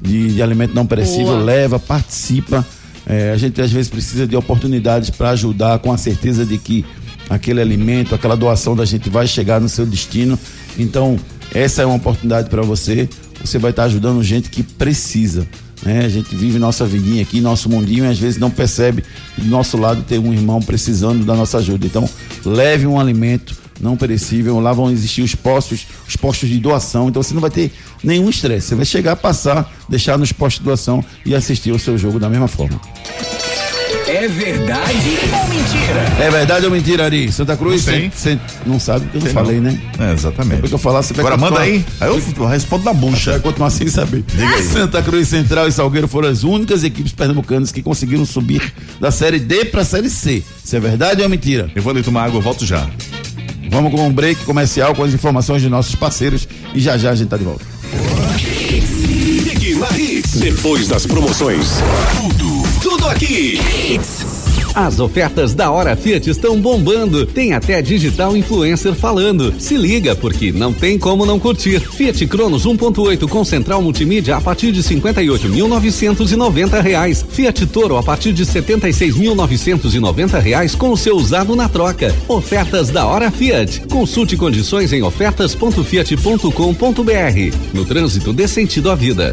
de, de alimento não perecível, Boa. leva, participa. É, a gente às vezes precisa de oportunidades para ajudar com a certeza de que aquele alimento, aquela doação da gente vai chegar no seu destino. Então, essa é uma oportunidade para você. Você vai estar ajudando gente que precisa. Né? A gente vive nossa vidinha aqui, nosso mundinho, e às vezes não percebe do nosso lado tem um irmão precisando da nossa ajuda. Então, leve um alimento não perecível. Lá vão existir os postos, os postos de doação. Então você não vai ter nenhum estresse. Você vai chegar, passar, deixar nos postos de doação e assistir o seu jogo da mesma forma. É verdade ou mentira? É verdade ou mentira, Ari? Santa Cruz? Não sei. Você não sabe porque eu não Sei falei, não. né? É, exatamente. Depois que eu falar, você vai Agora manda aí. Aí eu respondo na bucha. Vai continuar sem saber. Diga aí. Santa Cruz Central e Salgueiro foram as únicas equipes pernambucanas que conseguiram subir da Série D para a Série C. Isso é verdade ou mentira? Eu vou ali tomar água, eu volto já. Vamos com um break comercial com as informações de nossos parceiros e já já a gente tá de volta. Depois das promoções. Tudo, tudo aqui. As ofertas da Hora Fiat estão bombando. Tem até digital influencer falando. Se liga, porque não tem como não curtir. Fiat Cronos 1.8 com central multimídia a partir de 58.990 reais. Fiat Toro a partir de 76.990 reais com o seu usado na troca. Ofertas da Hora Fiat. Consulte condições em ofertas.fiat.com.br. No trânsito dê sentido à vida.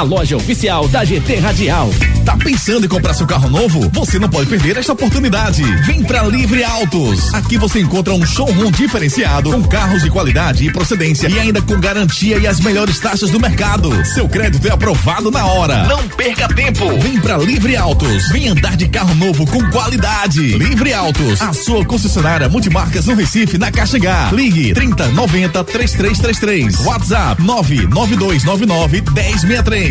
loja oficial da GT Radial. Tá pensando em comprar seu carro novo? Você não pode perder esta oportunidade. Vem pra Livre Autos. Aqui você encontra um showroom diferenciado com carros de qualidade e procedência e ainda com garantia e as melhores taxas do mercado. Seu crédito é aprovado na hora. Não perca tempo. Vem pra Livre Autos. Vem andar de carro novo com qualidade. Livre Autos, a sua concessionária multimarcas no Recife, na Caixa H. Ligue 30 90 3333. WhatsApp 99299 1063.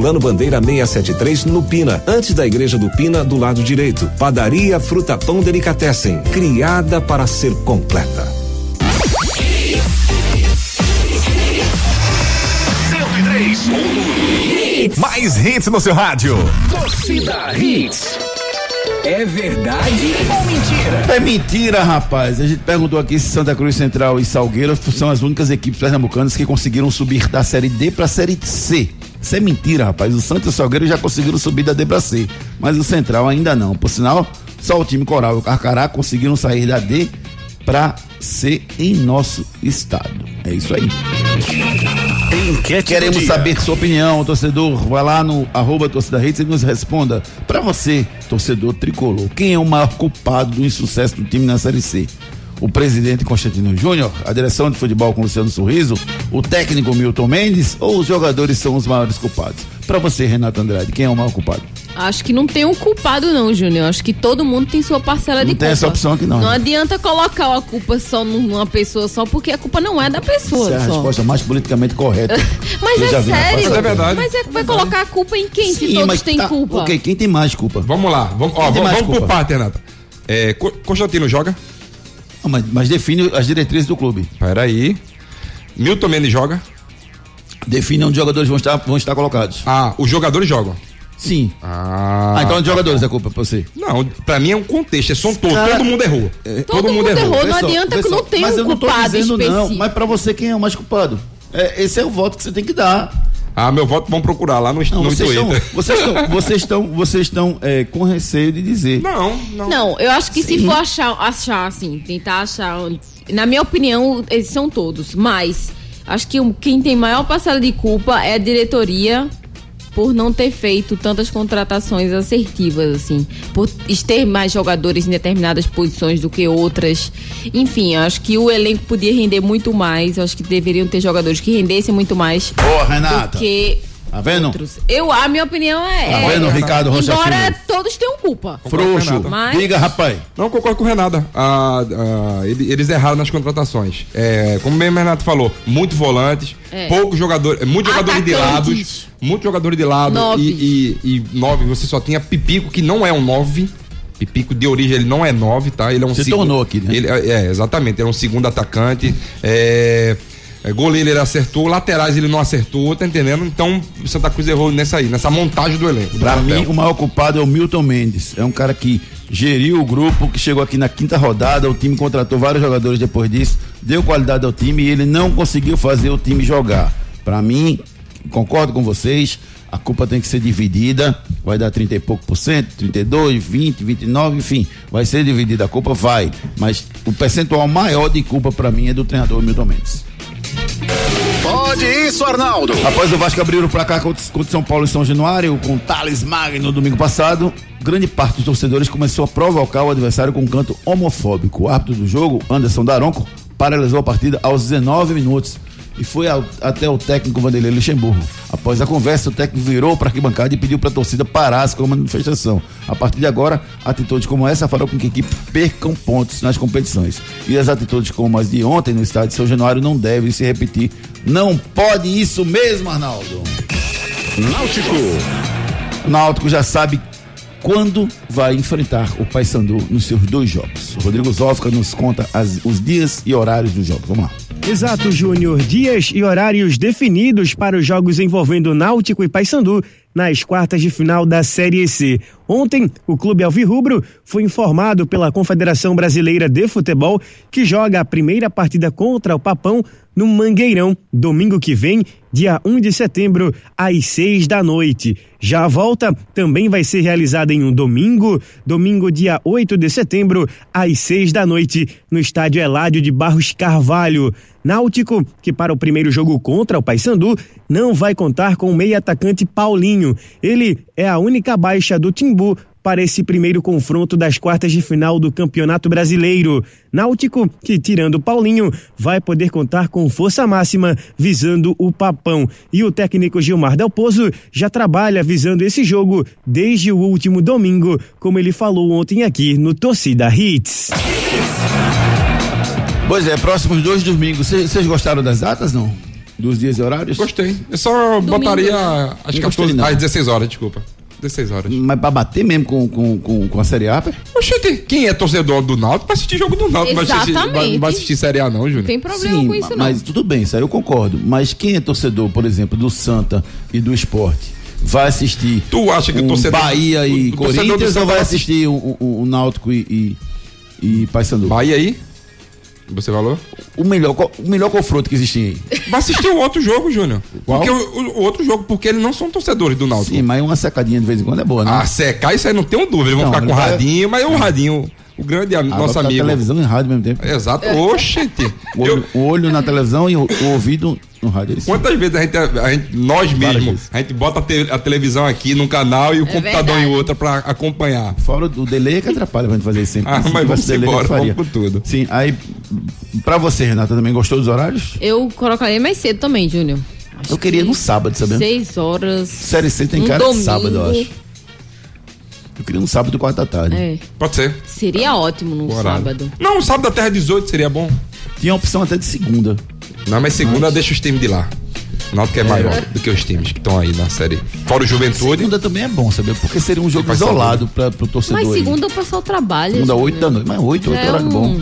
Herculano Bandeira 673 no Pina, antes da Igreja do Pina do lado direito. Padaria Fruta Pão Delicatessen, criada para ser completa. 103. Mais hits no seu rádio. Torcida Hits. É verdade ou mentira? É mentira, rapaz. A gente perguntou aqui se Santa Cruz Central e Salgueiro são as únicas equipes pernambucanas que conseguiram subir da Série D para a Série C. Isso é mentira, rapaz. O Santos e o Salgueiro já conseguiram subir da D para C, mas o Central ainda não. Por sinal, só o time Coral e o Carcará conseguiram sair da D para C em nosso estado. É isso aí. Enquete Queremos saber sua opinião, torcedor. Vai lá no arroba torcida Redes e nos responda. Para você, torcedor tricolor, quem é o maior culpado do insucesso do time na Série C? O presidente Constantino Júnior, a direção de futebol com Luciano Sorriso, o técnico Milton Mendes ou os jogadores são os maiores culpados? Para você, Renato Andrade, quem é o maior culpado? Acho que não tem um culpado não, Júnior. Acho que todo mundo tem sua parcela não de culpa. Não tem essa opção aqui não. Não né? adianta colocar a culpa só numa pessoa só, porque a culpa não é da pessoa. Essa é a só. resposta mais politicamente correta. Mas é sério. Mas é verdade. Mas é, vai colocar a culpa em quem Sim, se todos têm tá, culpa? Ok, quem tem mais culpa? Vamos lá, vamos, ó, vamos, vamos por culpa? parte, Renata. É, Co- Constantino joga? Não, mas, mas define as diretrizes do clube. Peraí. Milton Mendes joga? Define onde os jogadores vão estar, vão estar colocados. Ah, os jogadores jogam. Sim. Ah, Ah, então os tá jogadores é culpa pra você. Não, pra mim é um contexto, é som todo, Cara, todo mundo errou. Todo mundo errou, não Vê só, adianta que só. não tem mas um eu não tô culpado dizendo não, específico. mas pra você quem é o mais culpado? É, esse é o voto que você tem que dar. Ah, meu voto vamos procurar lá no, Não, no vocês, estão, Twitter. vocês estão, vocês estão, vocês estão é, com receio de dizer. Não, não. Não, eu acho que se Sim. for achar, achar assim, tentar achar. Na minha opinião, eles são todos, mas acho que quem tem maior parcela de culpa é a diretoria por não ter feito tantas contratações assertivas, assim, por ter mais jogadores em determinadas posições do que outras. Enfim, acho que o elenco podia render muito mais. Acho que deveriam ter jogadores que rendessem muito mais Boa, Renata. Tá vendo? outros. Eu, a minha opinião é. Tá é vendo, essa. Ricardo Rocha Embora Filho? todos tenham culpa. Frouxo. Mas- Diga, rapaz. Não concordo com o Renata. Ah, ah, ele- eles erraram nas contratações. É, como mesmo o Renato falou, muito volantes, É. poucos jogadores, muitos jogadores de lados, muitos jogadores de lado Nove. e, e, e nove. Você só tinha Pipico que não é um nove. Pipico de origem ele não é nove, tá? Ele é um Se segundo- tornou aqui, né? Ele, é, exatamente. Ele é um segundo atacante. É, é, goleiro ele acertou, laterais ele não acertou, tá entendendo? Então o Santa Cruz errou nessa aí, nessa montagem do elenco. do Pra plantel. mim, o maior culpado é o Milton Mendes. É um cara que geriu o grupo, que chegou aqui na quinta rodada, o time contratou vários jogadores depois disso, deu qualidade ao time e ele não conseguiu fazer o time jogar. Pra mim, concordo com vocês, a culpa tem que ser dividida, vai dar 30 e pouco por cento, 32, 20, 29, enfim, vai ser dividida a culpa, vai. Mas o percentual maior de culpa pra mim é do treinador Milton Mendes. Pode isso, Arnaldo. Após o Vasco abrir o placar contra contra São Paulo e São Januário, com Thales Magno no domingo passado, grande parte dos torcedores começou a provocar o adversário com um canto homofóbico. O árbitro do jogo, Anderson Daronco, paralisou a partida aos 19 minutos e foi ao- até o técnico Vanderlei Luxemburgo. Após a conversa, o técnico virou para a arquibancada e pediu para a torcida parasse com a manifestação. A partir de agora, atitudes como essa farão com que a equipe percam pontos nas competições. E as atitudes como as de ontem no estádio de São Januário não devem se repetir. Não pode isso mesmo, Arnaldo. Náutico. Náutico já sabe quando vai enfrentar o Paysandu nos seus dois jogos. O Rodrigo Zófica nos conta as- os dias e horários dos jogos. Vamos lá. Exato, Júnior. Dias e horários definidos para os jogos envolvendo Náutico e Paysandu nas quartas de final da Série C. Ontem, o Clube Alvirrubro foi informado pela Confederação Brasileira de Futebol que joga a primeira partida contra o Papão no Mangueirão, domingo que vem, dia 1 de setembro, às 6 da noite. Já a volta também vai ser realizada em um domingo, domingo, dia 8 de setembro, às 6 da noite, no estádio Eládio de Barros Carvalho. Náutico, que para o primeiro jogo contra o Paysandu, não vai contar com o meio atacante Paulinho. Ele é a única baixa do Timbu para esse primeiro confronto das quartas de final do Campeonato Brasileiro. Náutico, que tirando Paulinho, vai poder contar com força máxima visando o Papão. E o técnico Gilmar Del Pozo já trabalha visando esse jogo desde o último domingo, como ele falou ontem aqui no Torcida Hits. Pois é, próximos dois domingos. Vocês gostaram das datas, não? Dos dias e horários? Gostei. Eu só Domingo, botaria né? às, Não 14, gostei, não. às 16 horas, desculpa. 16 horas. Mas pra bater mesmo com, com, com, com a Série A, pé? Oxente, quem é torcedor do Náutico vai assistir jogo do Náutico, não vai assistir, vai, vai assistir Série A não, Júnior. Não tem problema Sim, com isso, não. mas tudo bem, isso aí eu concordo. Mas quem é torcedor, por exemplo, do Santa e do Esporte, vai assistir Tu acha que o um torcedor- Bahia e o- Corinthians ou vai vai assistir o, o, o Náutico e, e, e Paysandu? Bahia aí? Você falou? O melhor, o melhor confronto que existe aí. Vai assistir o outro jogo, Júnior. Qual? Porque o, o- outro jogo, porque eles não são torcedores do Náutico. Sim, mas uma secadinha de vez em quando é boa, né? Ah, secar, isso aí não tenho dúvida. Eles vão ficar com o vai- radinho, mas o radinho, o grande am- Ah, nosso botar amigo. televisão e rádio ao mesmo tempo. Exato. Oxente. O olho, o olho na televisão e o, o ouvido no rádio. Isso. Quantas vezes a gente, a gente- nós mesmos, vezes. a gente bota a, te- a televisão aqui num canal e o computador em verdade. outra pra acompanhar. Fora o delay que atrapalha pra gente fazer isso sempre. Ah, mas vamos delay, embora, vamos com tudo. Sim, aí, pra você, Renata, também gostou dos horários? Eu colocaria mais cedo também, Júnior. Eu queria no sábado, sabe? Seis horas. Série C tem um cara domingo. de sábado, eu acho. Eu queria no sábado, quatro da tarde. É, Pode ser. seria ótimo no sábado. Não, o sábado até às 18 seria bom. Tinha a opção até de segunda. Não, mas segunda deixa os times de lá. O Náutico é, maior do que os times que estão aí na série. Fora o Juventude. Segunda também é bom, sabe? Porque seria um jogo isolado pra, pro torcedor. Mas aí. segunda o pessoal trabalha. Segunda, oito da noite. Mas oito, oito é horário um- bom.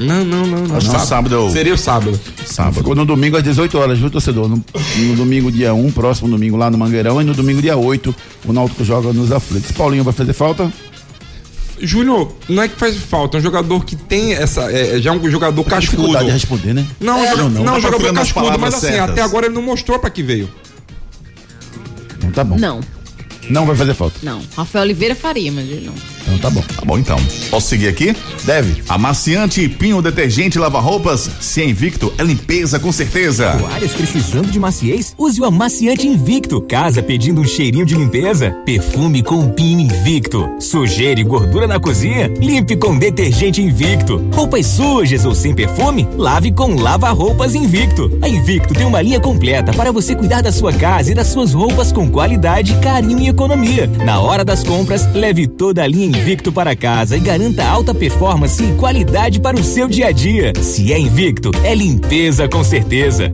Não, não, não. não. Acho que sábado é o- Seria o sábado. Sábado. Ficou no domingo às 18 horas, viu, torcedor? No, no domingo, dia 1, próximo domingo lá no Mangueirão. E no domingo, dia 8, o Náutico joga nos aflitos. Paulinho vai fazer falta? Júnior, não é que faz falta, é um jogador que tem essa. É, já é um jogador cascudo. Dificuldade de responder, né? Não, É, joga- não, não, não. Tá jogador cascudo, mas assim, certas. até agora ele não mostrou pra que veio. Então tá bom. Não, Não vai fazer falta. não. Rafael Oliveira faria, mas ele não. Então tá bom. Tá bom então. Posso seguir aqui? Deve. Amaciante Pinho Detergente Lava Roupas. Se é invicto, é limpeza com certeza. Toalhas precisando de maciez? Use o amaciante Invicto. Casa pedindo um cheirinho de limpeza? Perfume com pinho Invicto. Sujeira e gordura na cozinha? Limpe com detergente Invicto. Roupas sujas ou sem perfume? Lave com lava-roupas Invicto. A Invicto tem uma linha completa para você cuidar da sua casa e das suas roupas com qualidade, carinho e economia. Na hora das compras, leve toda a linha Invicto para casa e garanta alta performance e qualidade para o seu dia a dia. Se é Invicto, é limpeza com certeza.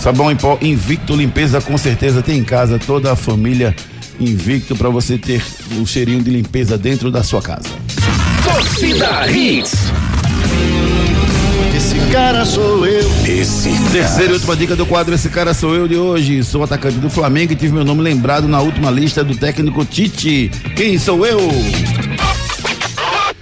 Sabão em pó Invicto Limpeza, com certeza tem em casa toda a família Invicto para você ter o cheirinho de limpeza dentro da sua casa. Torcida Hits. Esse cara sou eu. Esse terceira e última dica do quadro Esse cara sou eu de hoje. Sou atacante do Flamengo e tive meu nome lembrado na última lista do técnico Tite. Quem sou eu?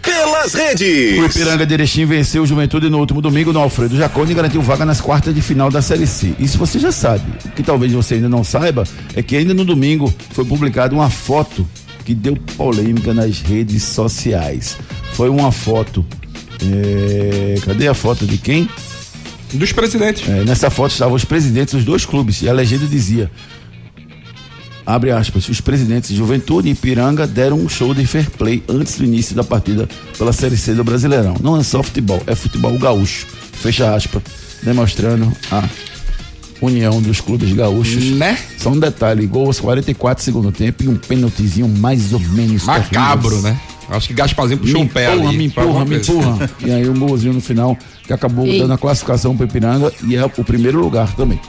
Pelas O redes. Ipiranga de Erechim venceu o Juventude no último domingo no Alfredo Jaconi e garantiu vaga nas quartas de final da Série C. Isso você já sabe. O que talvez você ainda não saiba é que ainda no domingo foi publicada uma foto que deu polêmica nas redes sociais. Foi uma foto. É, Cadê a foto de quem? Dos presidentes. É, nessa foto estavam os presidentes dos dois clubes e a legenda dizia: abre aspas, os presidentes de Juventude e Ipiranga deram um show de fair play antes do início da partida pela Série C do Brasileirão. Não é só futebol, é futebol gaúcho. Fecha aspas, demonstrando a união dos clubes gaúchos. Né? Só um detalhe, gol aos 44 segundo tempo e um pênaltizinho mais ou menos Macabro, terrível. né? Acho que Gasparzinho puxou me um pé empurra, ali. Me empurra, me empurra. e aí um golzinho no final que acabou Ei. dando a classificação para Ipiranga e é o primeiro lugar também.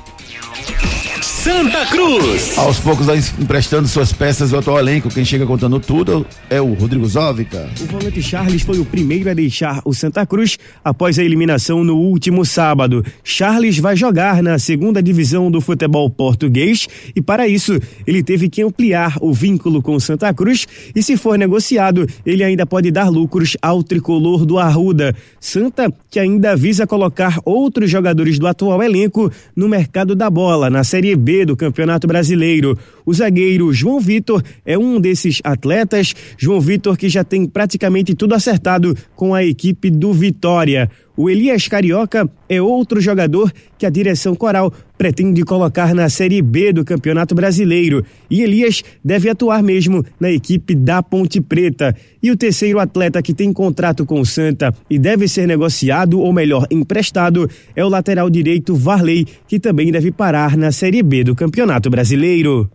Santa Cruz. Aos poucos vai emprestando suas peças ao atual elenco. Quem chega contando tudo é o Rodrigo Zóvica. O volante Charles foi o primeiro a deixar o Santa Cruz após a eliminação no último sábado. Charles vai jogar na segunda divisão do futebol português e, para isso, ele teve que ampliar o vínculo com o Santa Cruz e, se for negociado, ele ainda pode dar lucros ao tricolor do Arruda. Santa, que ainda visa colocar outros jogadores do atual elenco no mercado da bola, na Série B do Campeonato Brasileiro. O zagueiro João Vitor é um desses atletas. João Vitor que já tem praticamente tudo acertado com a equipe do Vitória. O Elias Carioca é outro jogador que a direção coral pretende colocar na Série B do Campeonato Brasileiro. E Elias deve atuar mesmo na equipe da Ponte Preta. E o terceiro atleta que tem contrato com o Santa e deve ser negociado, ou melhor, emprestado, é o lateral direito Varley, que também deve parar na Série B do Campeonato Brasileiro.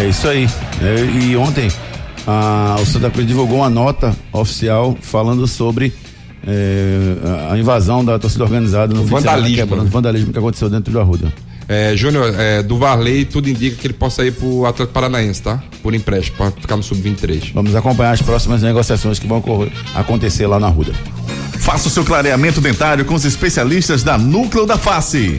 É isso aí. É, e ontem a, o Santa Cruz divulgou uma nota oficial falando sobre é, a invasão da torcida organizada no vandalismo, quebrando, né? vandalismo que aconteceu dentro do Arruda. É, Júnior, é, do Varley, tudo indica que ele possa ir pro Atlético Paranaense, tá? Por empréstimo, pra ficar no Sub-23. Vamos acompanhar as próximas negociações que vão ocorrer- acontecer lá na Arruda. Faça o seu clareamento dentário com os especialistas da Núcleo da Face.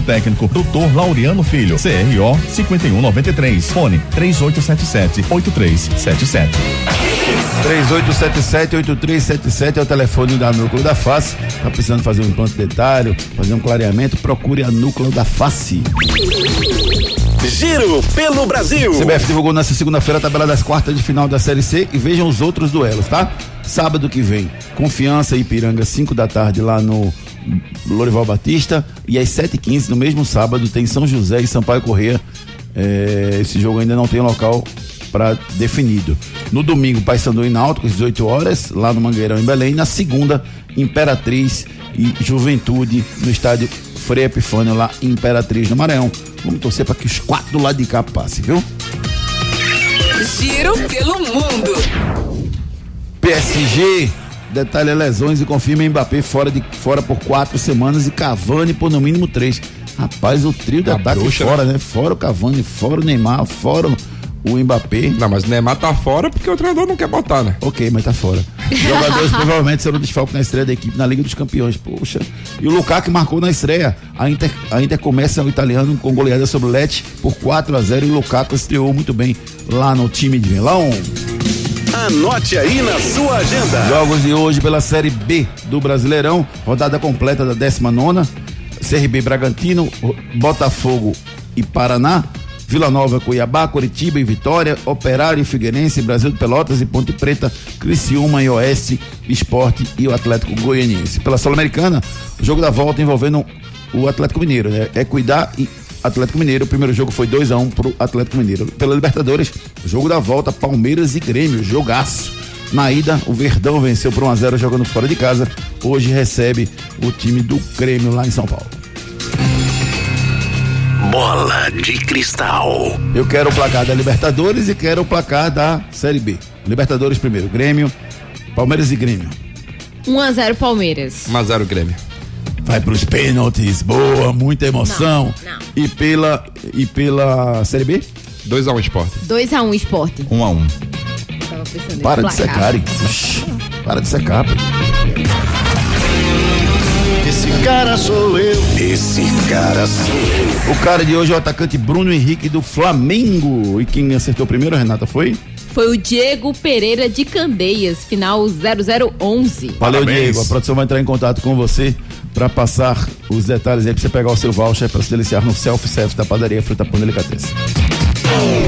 técnico, Dr. Laureano Filho, CRO 5193. Fone 3877-8377. 3877-8377 é o telefone da Núcleo da Face. Tá precisando fazer um implante dentário, fazer um clareamento, procure a Núcleo da Face. Giro pelo Brasil. CBF divulgou nessa segunda-feira a tabela das quartas de final da Série C e vejam os outros duelos, tá? Sábado que vem, Confiança e Ipiranga, 5 da tarde lá no Lorival Batista e às 7h15 no mesmo sábado tem São José e Sampaio Corrêa. É, esse jogo ainda não tem local para definido. No domingo, Paysandu e Náutico às 18 horas, lá no Mangueirão em Belém. Na segunda, Imperatriz e Juventude no estádio Frei Epifânio lá em Imperatriz no Maranhão. Vamos torcer para que os quatro do lado de cá passem, viu? Giro pelo mundo. PSG detalha lesões e confirma Mbappé fora, de, fora por quatro semanas e Cavani por no mínimo três. Rapaz, o trio de A ataque bruxa, fora, né? Fora o Cavani, fora o Neymar, fora o Mbappé. Não, mas o Neymar tá fora porque o treinador não quer botar, né? Ok, mas tá fora. Jogadores provavelmente serão desfalques na estreia da equipe na Liga dos Campeões. Poxa. E o Lukaku marcou na estreia. A Inter, a Inter começa o italiano com goleada sobre o Lecce por 4 a 0 e o Lukaku estreou muito bem lá no time de Milão. Anote aí na sua agenda. Jogos de hoje pela Série B do Brasileirão, rodada completa da 19 CRB Bragantino, Botafogo e Paraná, Vila Nova, Cuiabá, Curitiba e Vitória, Operário e Figueirense, Brasil de Pelotas e Ponte Preta, Criciúma e Oeste, Esporte e o Atlético Goianiense. Pela Sul-Americana, o jogo da volta envolvendo o Atlético Mineiro, né? É cuidar e Atlético Mineiro. O primeiro jogo foi 2 a 1 um pro Atlético Mineiro. Pela Libertadores, jogo da volta, Palmeiras e Grêmio, jogaço. Na ida, o Verdão venceu por 1 a 0 jogando fora de casa. Hoje recebe o time do Grêmio lá em São Paulo. Bola de cristal. Eu quero o placar da Libertadores e quero o placar da Série B. Libertadores primeiro, Grêmio, Palmeiras e Grêmio. 1 a 0 Palmeiras. 1x0 Grêmio. Vai pros pênaltis, boa, muita emoção. E pela e pela Série B? 2x1 Esporte. 2 a 1 Esporte. 1 a 1 Tava pensando Para de secar, hein? Oxi, Para de secar, pô. Esse cara sou eu. Esse cara sou eu. O cara de hoje é o atacante Bruno Henrique do Flamengo. E quem acertou primeiro, Renata, foi? Foi o Diego Pereira de Candeias, final 0011. Valeu, Parabéns. Diego. A produção vai entrar em contato com você para passar os detalhes aí pra você pegar o seu voucher para se deliciar no self-service da padaria Fruta Pão Delicatessen.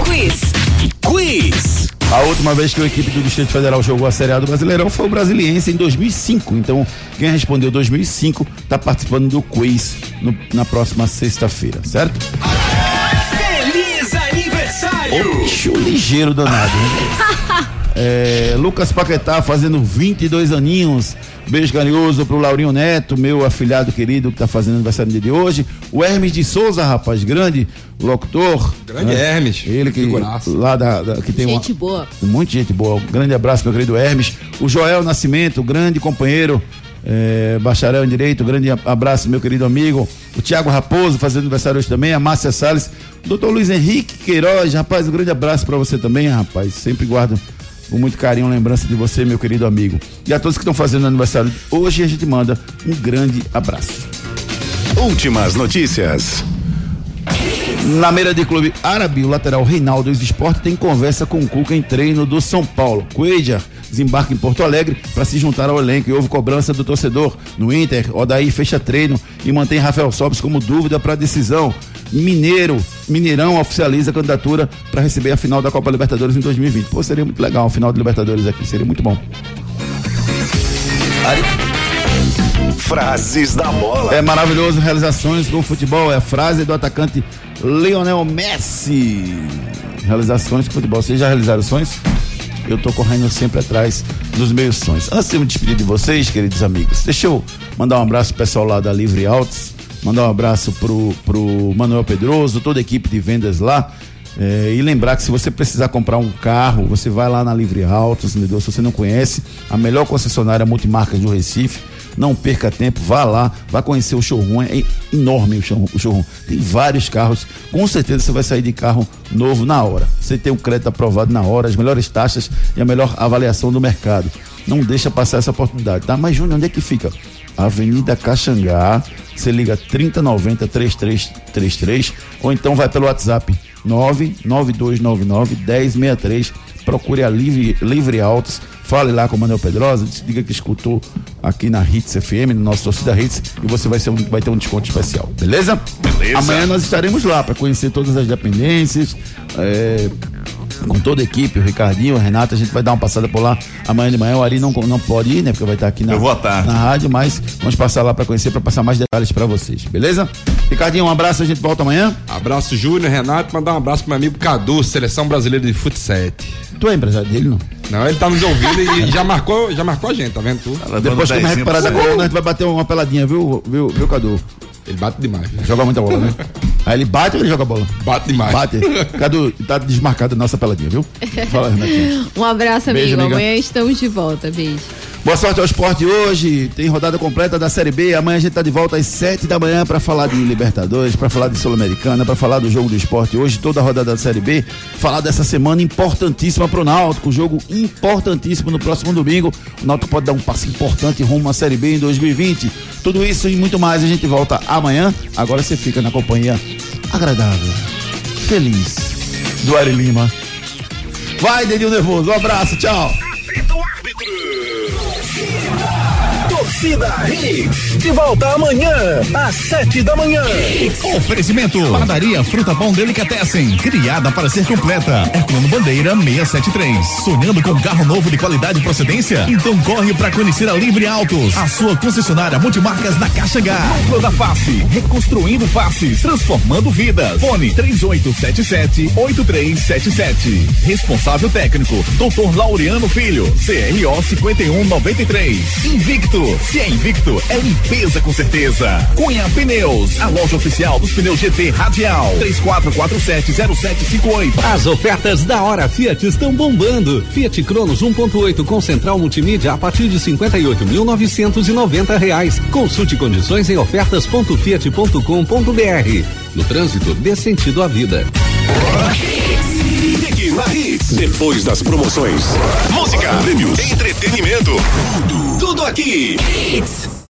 Quiz. Quiz. A última vez que a equipe do Distrito Federal jogou a Série A do Brasileirão foi o Brasiliense em 2005. Então, quem respondeu 2005 está participando do quiz no- na próxima sexta-feira, certo? Aniversário. Bicho ligeiro danado. hein? É, Lucas Paquetá fazendo 22 aninhos. Beijo carinhoso pro Laurinho Neto, meu afilhado querido que tá fazendo aniversário no dia de hoje. O Hermes de Souza, rapaz, grande locutor. Grande Hermes, Ele que figuraça. lá da, da- que tem uma, Gente boa. Muita gente boa. Um grande abraço, meu querido Hermes. O Joel Nascimento, grande companheiro é, bacharel em Direito, grande abraço, meu querido amigo. O Tiago Raposo, fazendo aniversário hoje também, a Márcia Salles, doutor Luiz Henrique Queiroz, rapaz, um grande abraço para você também, rapaz. Sempre guardo com muito carinho lembrança de você, meu querido amigo. E a todos que estão fazendo aniversário hoje, a gente manda um grande abraço. Últimas notícias. Na meira de clube árabe, o lateral Reinaldo Esporte tem conversa com o Cuca em treino do São Paulo. Coelho desembarca em Porto Alegre para se juntar ao elenco e houve cobrança do torcedor. No Inter, Odaí fecha treino e mantém Rafael Sobis como dúvida para a decisão. Mineiro, Mineirão oficializa a candidatura para receber a final da Copa Libertadores em 2020. Pô, seria muito legal a final de Libertadores aqui, seria muito bom. Ari... Frases da bola. É maravilhoso, realizações com futebol. É a frase do atacante Lionel Messi. Realizações com futebol. Vocês já realizaram sonhos? Eu tô correndo sempre atrás dos meus sonhos. Antes de me despedir de vocês, queridos amigos, deixa eu mandar um abraço pro pessoal lá da Livre Altos. Mandar um abraço pro, pro Manuel Pedroso, toda a equipe de vendas lá. É, e lembrar que se você precisar comprar um carro, você vai lá na Livre Autos? Se você não conhece, a melhor concessionária multimarcas do Recife. Não perca tempo, vá lá, vá conhecer o showroom. É enorme o showroom. Tem vários carros. Com certeza você vai sair de carro novo na hora. Você tem o crédito aprovado na hora, as melhores taxas e a melhor avaliação do mercado. Não deixa passar essa oportunidade, tá? Mas, Júnior, onde é que fica? Avenida Caxangá, você liga 3090 3333 ou então vai pelo WhatsApp 99299 1063. Procure a Livre, Livre Autos. Fale lá com o Manuel Pedrosa, diga que escutou aqui na Hits FM, no nosso torcida Hits, e você vai, ser um, vai ter um desconto especial, beleza? Beleza. Amanhã nós estaremos lá para conhecer todas as dependências, é, com toda a equipe, o Ricardinho, o Renato, a gente vai dar uma passada por lá amanhã de manhã. O Ari não, não pode ir, né? Porque vai estar aqui na, Eu vou na rádio, mas vamos passar lá para conhecer, para passar mais detalhes para vocês, beleza? Ricardinho, um abraço, a gente volta amanhã. Abraço, Júnior, Renato, mandar um abraço pro meu amigo Cadu, Seleção Brasileira de Futsal. Tu é empresário dele, não? Não, ele tá nos ouvindo e já marcou, já marcou a gente, tá vendo tu? Depois que eu me recuperar da corona, a gente vai bater uma peladinha, viu, viu, viu Cadu? Ele bate demais. Joga muita bola, né? Aí ele bate ou ele joga bola? Bate demais. Bate. Cadu, tá desmarcada a nossa peladinha, viu? Fala, Renatinho. Um abraço, amigo. Amiga. Amanhã estamos de volta. Beijo. Boa sorte ao esporte hoje. Tem rodada completa da Série B. Amanhã a gente tá de volta às 7 da manhã para falar de Libertadores, para falar de Sul-Americana, para falar do jogo do esporte hoje, toda a rodada da Série B. Falar dessa semana importantíssima pro Náutico, jogo importantíssimo no próximo domingo. O Náutico pode dar um passo importante rumo à Série B em 2020. Tudo isso e muito mais a gente volta amanhã. Agora você fica na companhia agradável, feliz do Ari Lima. Vai, Dedinho Nervoso. Um abraço, tchau. Torcida Hits. De volta amanhã, às sete da manhã. Oferecimento. Padaria Fruta Pão Delicatessen. Criada para ser completa. Herculano Bandeira 673. Sonhando com carro novo de qualidade e procedência? Então corre para conhecer a Livre Autos. A sua concessionária multimarcas da Caixa H. Núcleo da Face, reconstruindo faces, transformando vidas. Fone 3877-8377. Responsável técnico, Dr. Laureano Filho, CRO 5193. Invicto, se é Invicto, é limpeza com certeza. Cunha Pneus, a loja oficial dos pneus GT Radial. 34470758. As ofertas da hora Fiat estão bombando. Fiat Cronos 1.8 com central multimídia a partir de 58.990 reais. Consulte condições em ofertas.fiat.com.br. No trânsito, dê sentido à vida. Fique na Hits. Depois das promoções. Música, prêmios, entretenimento. Tudo, tudo aqui. Hits.